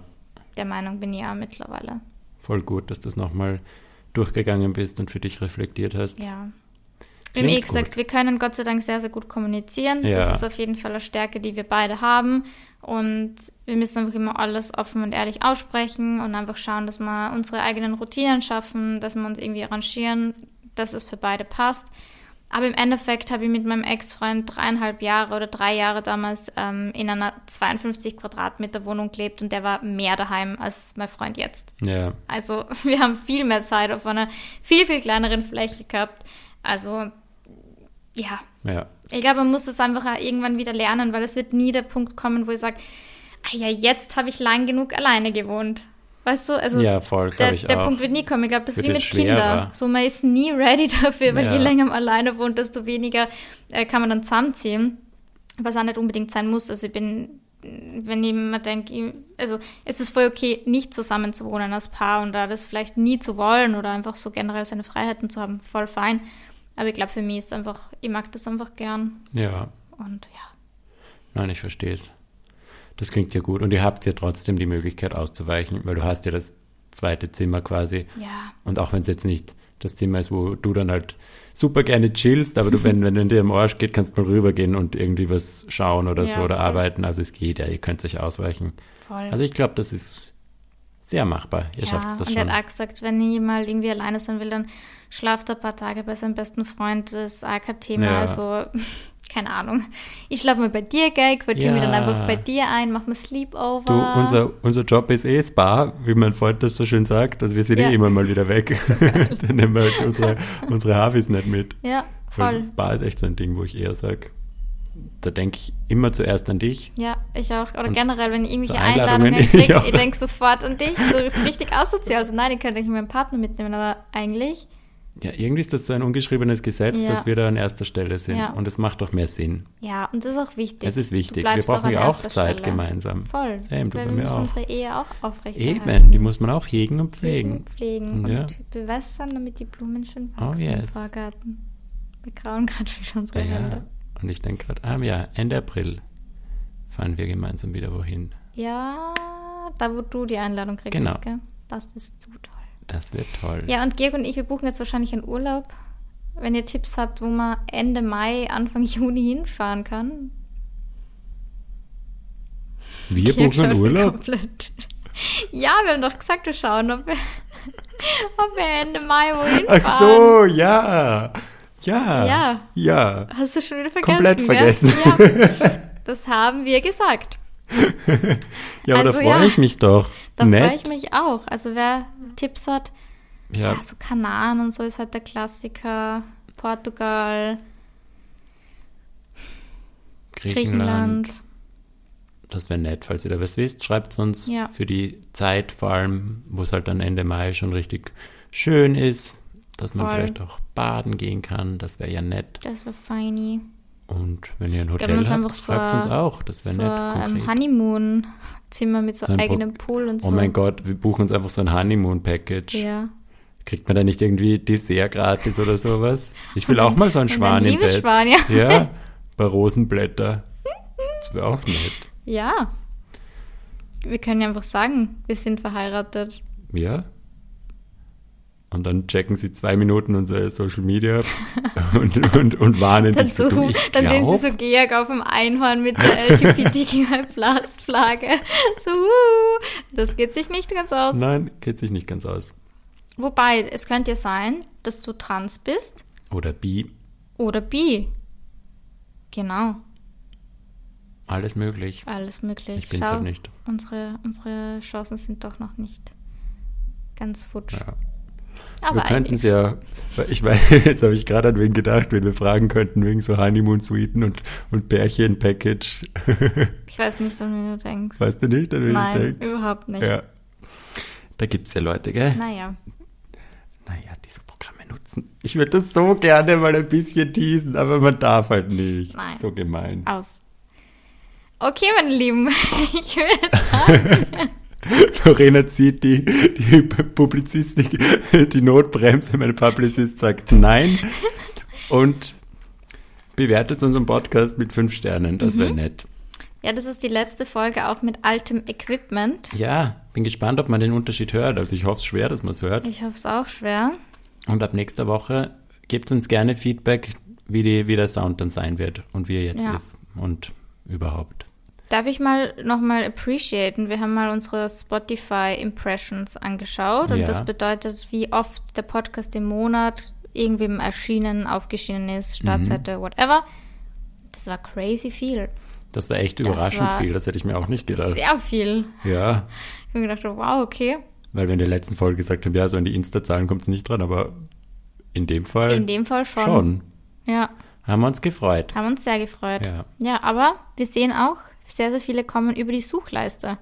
[SPEAKER 1] der Meinung bin ich ja mittlerweile.
[SPEAKER 2] voll gut, dass du es nochmal durchgegangen bist und für dich reflektiert hast.
[SPEAKER 1] Ja. Wir haben eh gesagt,
[SPEAKER 2] gut.
[SPEAKER 1] wir können Gott sei Dank sehr, sehr gut kommunizieren.
[SPEAKER 2] Ja.
[SPEAKER 1] Das ist auf jeden Fall eine Stärke, die wir beide haben. Und wir müssen einfach immer alles offen und ehrlich aussprechen und einfach schauen, dass wir unsere eigenen Routinen schaffen, dass wir uns irgendwie arrangieren, dass es für beide passt. Aber im Endeffekt habe ich mit meinem Ex-Freund dreieinhalb Jahre oder drei Jahre damals ähm, in einer 52 Quadratmeter Wohnung gelebt und der war mehr daheim als mein Freund jetzt.
[SPEAKER 2] Ja,
[SPEAKER 1] Also *laughs* wir haben viel mehr Zeit auf einer viel, viel kleineren Fläche gehabt. Also ja,
[SPEAKER 2] ja,
[SPEAKER 1] ich glaube, man muss es einfach irgendwann wieder lernen, weil es wird nie der Punkt kommen, wo ich sage, ah ja, jetzt habe ich lang genug alleine gewohnt. Weißt du, also
[SPEAKER 2] ja, voll,
[SPEAKER 1] der, der. Punkt wird nie kommen. Ich glaube, das ist wie mit. Kindern. So, man ist nie ready *laughs* dafür, weil
[SPEAKER 2] Ja.
[SPEAKER 1] je länger man alleine wohnt, desto weniger äh, kann man dann zusammenziehen. Was auch nicht unbedingt sein muss. Also ich bin wenn jemand denkt, also es ist voll okay, nicht zusammen zu wohnen als Paar und da das vielleicht nie zu wollen oder einfach so generell seine Freiheiten zu haben, voll fein. Aber ich glaube, für mich ist einfach, ich mag das einfach gern
[SPEAKER 2] Ja,
[SPEAKER 1] und ja.
[SPEAKER 2] nein, ich verstehe es. Das klingt ja gut. Und ihr habt ja trotzdem die Möglichkeit auszuweichen, weil du hast ja das zweite Zimmer quasi.
[SPEAKER 1] Ja,
[SPEAKER 2] Und auch wenn es jetzt nicht das Zimmer ist, wo du dann halt super gerne chillst, aber du, wenn, *laughs* wenn dir im Arsch geht, kannst du mal rübergehen und irgendwie was schauen oder
[SPEAKER 1] Ja,
[SPEAKER 2] so oder
[SPEAKER 1] voll.
[SPEAKER 2] arbeiten. Also es geht ja, ihr könnt euch ausweichen.
[SPEAKER 1] voll.
[SPEAKER 2] Also ich glaube, das ist sehr machbar. Ihr schafft es das
[SPEAKER 1] und
[SPEAKER 2] schon.
[SPEAKER 1] er hat auch gesagt, wenn ich mal irgendwie alleine sein will, dann schlaft er ein paar Tage bei seinem besten Freund. Das ist auch kein Thema.
[SPEAKER 2] Ja.
[SPEAKER 1] Also, *laughs* keine Ahnung. Ich schlafe mal bei dir, gell? Quatsche mich dann
[SPEAKER 2] Ja.
[SPEAKER 1] einfach bei dir ein, mach mal Sleepover.
[SPEAKER 2] Du, unser, unser Job ist eh Spa, wie mein Freund das so schön sagt. Also wir sind
[SPEAKER 1] Ja.
[SPEAKER 2] eh immer mal wieder weg. *laughs* *laughs* Dann nehmen wir halt unsere, unsere Havis nicht mit.
[SPEAKER 1] Ja,
[SPEAKER 2] Weil
[SPEAKER 1] voll.
[SPEAKER 2] Spa ist echt so ein Ding, wo ich eher sage, da denke ich immer zuerst an dich.
[SPEAKER 1] Ja, ich auch. Oder
[SPEAKER 2] Und
[SPEAKER 1] generell, wenn ich irgendwelche
[SPEAKER 2] Einladungen,
[SPEAKER 1] Einladungen kriege, *laughs*
[SPEAKER 2] ja.
[SPEAKER 1] ich denke sofort an dich. So ist richtig asozial. Also nein, ich könnte ich meinen Partner mitnehmen, aber eigentlich,
[SPEAKER 2] Ja, irgendwie ist das so ein ungeschriebenes Gesetz,
[SPEAKER 1] Ja.
[SPEAKER 2] dass wir da an erster Stelle sind.
[SPEAKER 1] Ja.
[SPEAKER 2] Und es macht doch mehr Sinn.
[SPEAKER 1] ja, und das ist auch wichtig.
[SPEAKER 2] Es ist wichtig. Wir brauchen ja auch Zeit
[SPEAKER 1] Stelle.
[SPEAKER 2] gemeinsam.
[SPEAKER 1] Voll.
[SPEAKER 2] Same, du
[SPEAKER 1] Weil
[SPEAKER 2] bei
[SPEAKER 1] wir müssen
[SPEAKER 2] auch.
[SPEAKER 1] unsere Ehe auch aufrechterhalten.
[SPEAKER 2] Eben, die muss man auch hegen und pflegen.
[SPEAKER 1] Pflegen
[SPEAKER 2] Ja.
[SPEAKER 1] und bewässern, damit die Blumen schön
[SPEAKER 2] Oh,
[SPEAKER 1] wachsen im
[SPEAKER 2] yes.
[SPEAKER 1] Vorgarten. Wir grauen gerade schon unsere
[SPEAKER 2] Ja,
[SPEAKER 1] Hände.
[SPEAKER 2] Und ich denke gerade, ah ja, Ende April fahren wir gemeinsam wieder wohin.
[SPEAKER 1] Ja, da wo du die Einladung kriegst,
[SPEAKER 2] Genau.
[SPEAKER 1] gell? Das ist zu toll.
[SPEAKER 2] Das wird toll.
[SPEAKER 1] Ja, und Georg und ich, wir buchen jetzt wahrscheinlich einen Urlaub. Wenn ihr Tipps habt, wo man Ende Mai, Anfang *laughs* Juni hinfahren kann.
[SPEAKER 2] wir
[SPEAKER 1] Georg
[SPEAKER 2] buchen einen Urlaub.
[SPEAKER 1] komplett- Ja, wir haben doch gesagt, wir schauen, ob wir, *laughs* ob wir Ende Mai wohin fahren.
[SPEAKER 2] Ach so, ja. Ja.
[SPEAKER 1] Ja.
[SPEAKER 2] Ja.
[SPEAKER 1] Hast du schon wieder vergessen?
[SPEAKER 2] Komplett vergessen.
[SPEAKER 1] Ja, *laughs* das haben wir gesagt.
[SPEAKER 2] Ja, aber
[SPEAKER 1] Also,
[SPEAKER 2] da freue
[SPEAKER 1] ja.
[SPEAKER 2] ich mich doch.
[SPEAKER 1] Da freue ich mich auch. Also wer Tipps hat,
[SPEAKER 2] Ja,
[SPEAKER 1] ja, so Kanaren und so ist halt der Klassiker. Portugal,
[SPEAKER 2] Griechenland.
[SPEAKER 1] Griechenland.
[SPEAKER 2] Das wäre nett, falls ihr da was wisst. Schreibt uns
[SPEAKER 1] Ja.
[SPEAKER 2] für die Zeit, vor allem, wo es halt dann Ende Mai schon richtig schön ist, dass man
[SPEAKER 1] Voll.
[SPEAKER 2] vielleicht auch baden gehen kann. Das wäre ja nett.
[SPEAKER 1] Das war feini.
[SPEAKER 2] Und wenn ihr ein Hotel habt,
[SPEAKER 1] einfach so
[SPEAKER 2] schreibt uns auch. Das wäre
[SPEAKER 1] So
[SPEAKER 2] nett.
[SPEAKER 1] ein. Honeymoon-Zimmer mit so,
[SPEAKER 2] So ein Pro-
[SPEAKER 1] eigenem Pool und so.
[SPEAKER 2] Oh mein Gott, wir buchen uns einfach so ein Honeymoon-Package.
[SPEAKER 1] Ja.
[SPEAKER 2] Kriegt man da nicht irgendwie Dessert gratis oder sowas? Ich will auch mal so
[SPEAKER 1] ein
[SPEAKER 2] Schwan im Bett.
[SPEAKER 1] Liebesschwan, ja.
[SPEAKER 2] Ja, *laughs* bei Rosenblätter. Das wäre auch nett.
[SPEAKER 1] Ja. Wir können ja einfach sagen, wir sind verheiratet.
[SPEAKER 2] Ja. Und dann checken sie zwei Minuten unser Social Media *laughs* und, und, und warnen
[SPEAKER 1] Dann,
[SPEAKER 2] dich
[SPEAKER 1] so,
[SPEAKER 2] du, ich
[SPEAKER 1] dann sehen sie
[SPEAKER 2] glaub,
[SPEAKER 1] so Georg auf dem Einhorn mit der LGBTQI-Flagge. *laughs* So, uh, das geht sich nicht ganz aus.
[SPEAKER 2] Nein, geht sich nicht ganz aus.
[SPEAKER 1] Wobei, es könnte ja sein, dass du trans bist
[SPEAKER 2] Oder bi,
[SPEAKER 1] oder bi. Genau,
[SPEAKER 2] alles möglich.
[SPEAKER 1] alles möglich.
[SPEAKER 2] Ich bin's
[SPEAKER 1] Schau,
[SPEAKER 2] halt nicht.
[SPEAKER 1] Unsere, unsere Chancen sind doch noch nicht ganz futsch.
[SPEAKER 2] Ja.
[SPEAKER 1] Aber
[SPEAKER 2] wir könnten es ja, ich weiß, *laughs* jetzt habe ich gerade an wen gedacht, wenn wir fragen könnten wegen so Honeymoon-Suiten und, und Bärchen-Package. *laughs*
[SPEAKER 1] ich weiß nicht, an wen du denkst.
[SPEAKER 2] weißt du nicht, an wen ich
[SPEAKER 1] Nein,
[SPEAKER 2] denke?
[SPEAKER 1] überhaupt nicht.
[SPEAKER 2] Ja. Da gibt es ja Leute, gell?
[SPEAKER 1] Naja,
[SPEAKER 2] Naja, diese Programme nutzen. Ich würde das so gerne mal ein bisschen teasen, aber man darf halt nicht.
[SPEAKER 1] Nein.
[SPEAKER 2] So gemein.
[SPEAKER 1] aus. Okay, meine Lieben, *laughs* ich würde sagen, *laughs*
[SPEAKER 2] Lorena zieht die, die Publizistik, die Notbremse. Meine Publicist sagt nein. Und bewertet unseren Podcast mit fünf Sternen. Das
[SPEAKER 1] Mhm.
[SPEAKER 2] wäre nett.
[SPEAKER 1] ja, das ist die letzte Folge auch mit altem Equipment.
[SPEAKER 2] Ja, bin gespannt, ob man den Unterschied hört. Also ich hoffe es schwer, dass man es hört.
[SPEAKER 1] Ich hoffe es auch schwer.
[SPEAKER 2] Und ab nächster Woche gebt uns gerne Feedback, wie, die, wie der Sound dann sein wird und wie er jetzt
[SPEAKER 1] Ja.
[SPEAKER 2] ist und überhaupt.
[SPEAKER 1] Darf ich mal nochmal appreciaten? Wir haben mal unsere Spotify Impressions angeschaut und
[SPEAKER 2] Ja.
[SPEAKER 1] das bedeutet, wie oft der Podcast im Monat irgendwem erschienen, aufgeschienen ist, Startseite, whatever. Das war crazy viel.
[SPEAKER 2] Das war echt überraschend
[SPEAKER 1] war
[SPEAKER 2] viel, das hätte ich mir auch nicht gedacht.
[SPEAKER 1] Sehr viel.
[SPEAKER 2] Ja,
[SPEAKER 1] Ich habe mir gedacht, wow, okay.
[SPEAKER 2] weil wir in der letzten Folge gesagt haben, ja, so an die Insta-Zahlen kommt es nicht dran, aber in dem Fall
[SPEAKER 1] In dem Fall schon.
[SPEAKER 2] schon.
[SPEAKER 1] Ja,
[SPEAKER 2] Haben wir uns gefreut.
[SPEAKER 1] haben uns sehr gefreut.
[SPEAKER 2] Ja.
[SPEAKER 1] ja, aber wir sehen auch, sehr, sehr viele kommen über die Suchleiste.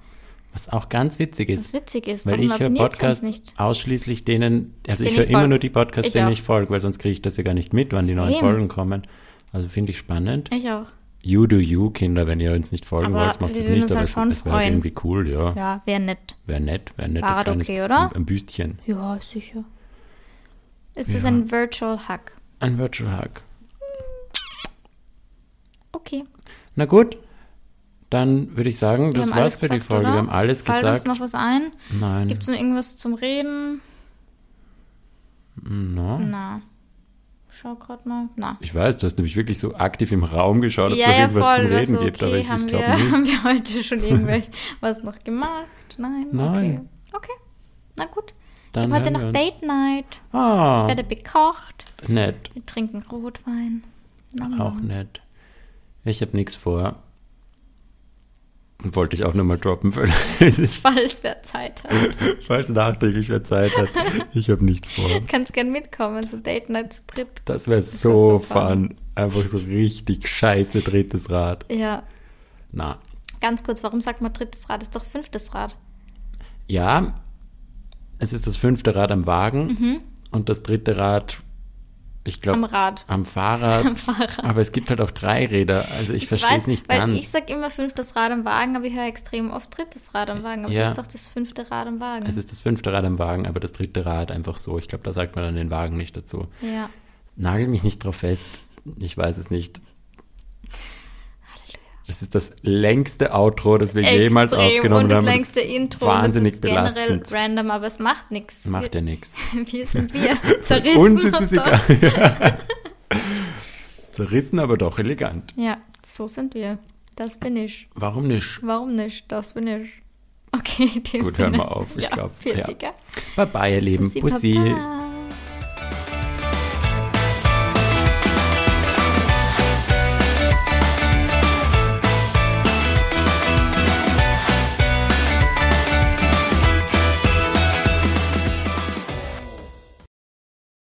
[SPEAKER 2] Was auch ganz witzig
[SPEAKER 1] Was
[SPEAKER 2] ist,
[SPEAKER 1] witzig ist,
[SPEAKER 2] weil ich höre Podcasts ausschließlich denen, also
[SPEAKER 1] Denen
[SPEAKER 2] ich höre immer nur die Podcasts,
[SPEAKER 1] Ich
[SPEAKER 2] denen
[SPEAKER 1] auch.
[SPEAKER 2] ich folge, weil sonst kriege ich das ja gar nicht mit, wann die neuen. Folgen kommen. Also finde ich spannend.
[SPEAKER 1] Ich auch.
[SPEAKER 2] You do you, Kinder, wenn ihr uns nicht folgen
[SPEAKER 1] Aber
[SPEAKER 2] wollt, macht
[SPEAKER 1] wir
[SPEAKER 2] es nicht, aber
[SPEAKER 1] halt
[SPEAKER 2] es, es wäre
[SPEAKER 1] freuen.
[SPEAKER 2] irgendwie cool, ja.
[SPEAKER 1] Ja, wäre nett.
[SPEAKER 2] Wäre nett, wäre nett.
[SPEAKER 1] War
[SPEAKER 2] das
[SPEAKER 1] halt okay, oder?
[SPEAKER 2] Ein, ein Büstchen.
[SPEAKER 1] Ja, sicher. Es ist
[SPEAKER 2] Ja.
[SPEAKER 1] ein Virtual Hug.
[SPEAKER 2] Ein Virtual Hug.
[SPEAKER 1] Okay.
[SPEAKER 2] Na gut, dann würde ich sagen,
[SPEAKER 1] Wir
[SPEAKER 2] das war's für die Folge.
[SPEAKER 1] oder?
[SPEAKER 2] Wir haben alles
[SPEAKER 1] Fällt
[SPEAKER 2] gesagt.
[SPEAKER 1] uns noch was ein?
[SPEAKER 2] Nein.
[SPEAKER 1] Gibt es noch irgendwas zum Reden?
[SPEAKER 2] No.
[SPEAKER 1] Na. Schau gerade mal. Na.
[SPEAKER 2] Ich weiß, du hast nämlich wirklich so aktiv im Raum geschaut, ob es
[SPEAKER 1] Ja,
[SPEAKER 2] noch
[SPEAKER 1] ja,
[SPEAKER 2] irgendwas
[SPEAKER 1] voll.
[SPEAKER 2] zum Reden
[SPEAKER 1] also,
[SPEAKER 2] gibt, aber
[SPEAKER 1] okay,
[SPEAKER 2] ich,
[SPEAKER 1] haben,
[SPEAKER 2] ich
[SPEAKER 1] wir,
[SPEAKER 2] nicht. *laughs*
[SPEAKER 1] haben wir heute schon *laughs* irgendwelche was noch gemacht? Nein?
[SPEAKER 2] Nein.
[SPEAKER 1] Okay. okay. Na gut.
[SPEAKER 2] Dann
[SPEAKER 1] ich habe heute noch. Date Night. Ich
[SPEAKER 2] Ah,
[SPEAKER 1] werde bekocht.
[SPEAKER 2] nett.
[SPEAKER 1] Wir trinken Rotwein. Nom,
[SPEAKER 2] Auch
[SPEAKER 1] nom.
[SPEAKER 2] nett. Ich habe nichts vor. Wollte ich auch nur mal droppen, weil *laughs* es ist,
[SPEAKER 1] Falls wer Zeit hat.
[SPEAKER 2] falls nachträglich wer Zeit hat. Ich habe nichts vor.
[SPEAKER 1] Kannst gern mitkommen, so Date Night zu dritt.
[SPEAKER 2] Das wäre
[SPEAKER 1] wär
[SPEAKER 2] so
[SPEAKER 1] so fun.
[SPEAKER 2] fun. Einfach so richtig scheiße drittes Rad.
[SPEAKER 1] Ja.
[SPEAKER 2] Na,
[SPEAKER 1] Ganz kurz, warum sagt man drittes Rad? Ist doch fünftes Rad.
[SPEAKER 2] ja, es ist das fünfte Rad am Wagen
[SPEAKER 1] Mhm.
[SPEAKER 2] und das dritte Rad, ich glaube,
[SPEAKER 1] Am Rad.
[SPEAKER 2] am Fahrrad.
[SPEAKER 1] Am Fahrrad.
[SPEAKER 2] Aber es gibt halt auch drei Räder. Also ich, verstehe es nicht
[SPEAKER 1] weil
[SPEAKER 2] ganz.
[SPEAKER 1] ich sag immer fünftes Rad am Wagen, aber ich höre extrem oft drittes Rad am Wagen. Aber
[SPEAKER 2] Ja.
[SPEAKER 1] das ist doch das fünfte Rad am Wagen.
[SPEAKER 2] Es ist das fünfte Rad am Wagen, aber das dritte Rad einfach so. Ich glaube, da sagt man dann den Wagen nicht dazu.
[SPEAKER 1] ja.
[SPEAKER 2] Nagel mich nicht drauf fest. Ich weiß es nicht. Das ist das längste Outro, das wir jemals
[SPEAKER 1] Extrem.
[SPEAKER 2] aufgenommen
[SPEAKER 1] Und das
[SPEAKER 2] haben.
[SPEAKER 1] längste
[SPEAKER 2] ist
[SPEAKER 1] Intro.
[SPEAKER 2] Wahnsinnig
[SPEAKER 1] das ist generell
[SPEAKER 2] belastend.
[SPEAKER 1] random, aber es macht nichts.
[SPEAKER 2] Macht ja nichts. *laughs*
[SPEAKER 1] wir sind wir. *laughs* Zerrissen.
[SPEAKER 2] Uns ist es egal. *laughs* Zerrissen, aber doch elegant.
[SPEAKER 1] Ja, so sind wir. Das bin ich.
[SPEAKER 2] Warum nicht?
[SPEAKER 1] Warum nicht? Das bin ich. Okay, in dem
[SPEAKER 2] Gut,
[SPEAKER 1] Sinne.
[SPEAKER 2] hören wir auf. Ich
[SPEAKER 1] ja,
[SPEAKER 2] glaube. Ja. Bye bye, ihr Lieben.
[SPEAKER 1] Bussi,
[SPEAKER 2] Bussi.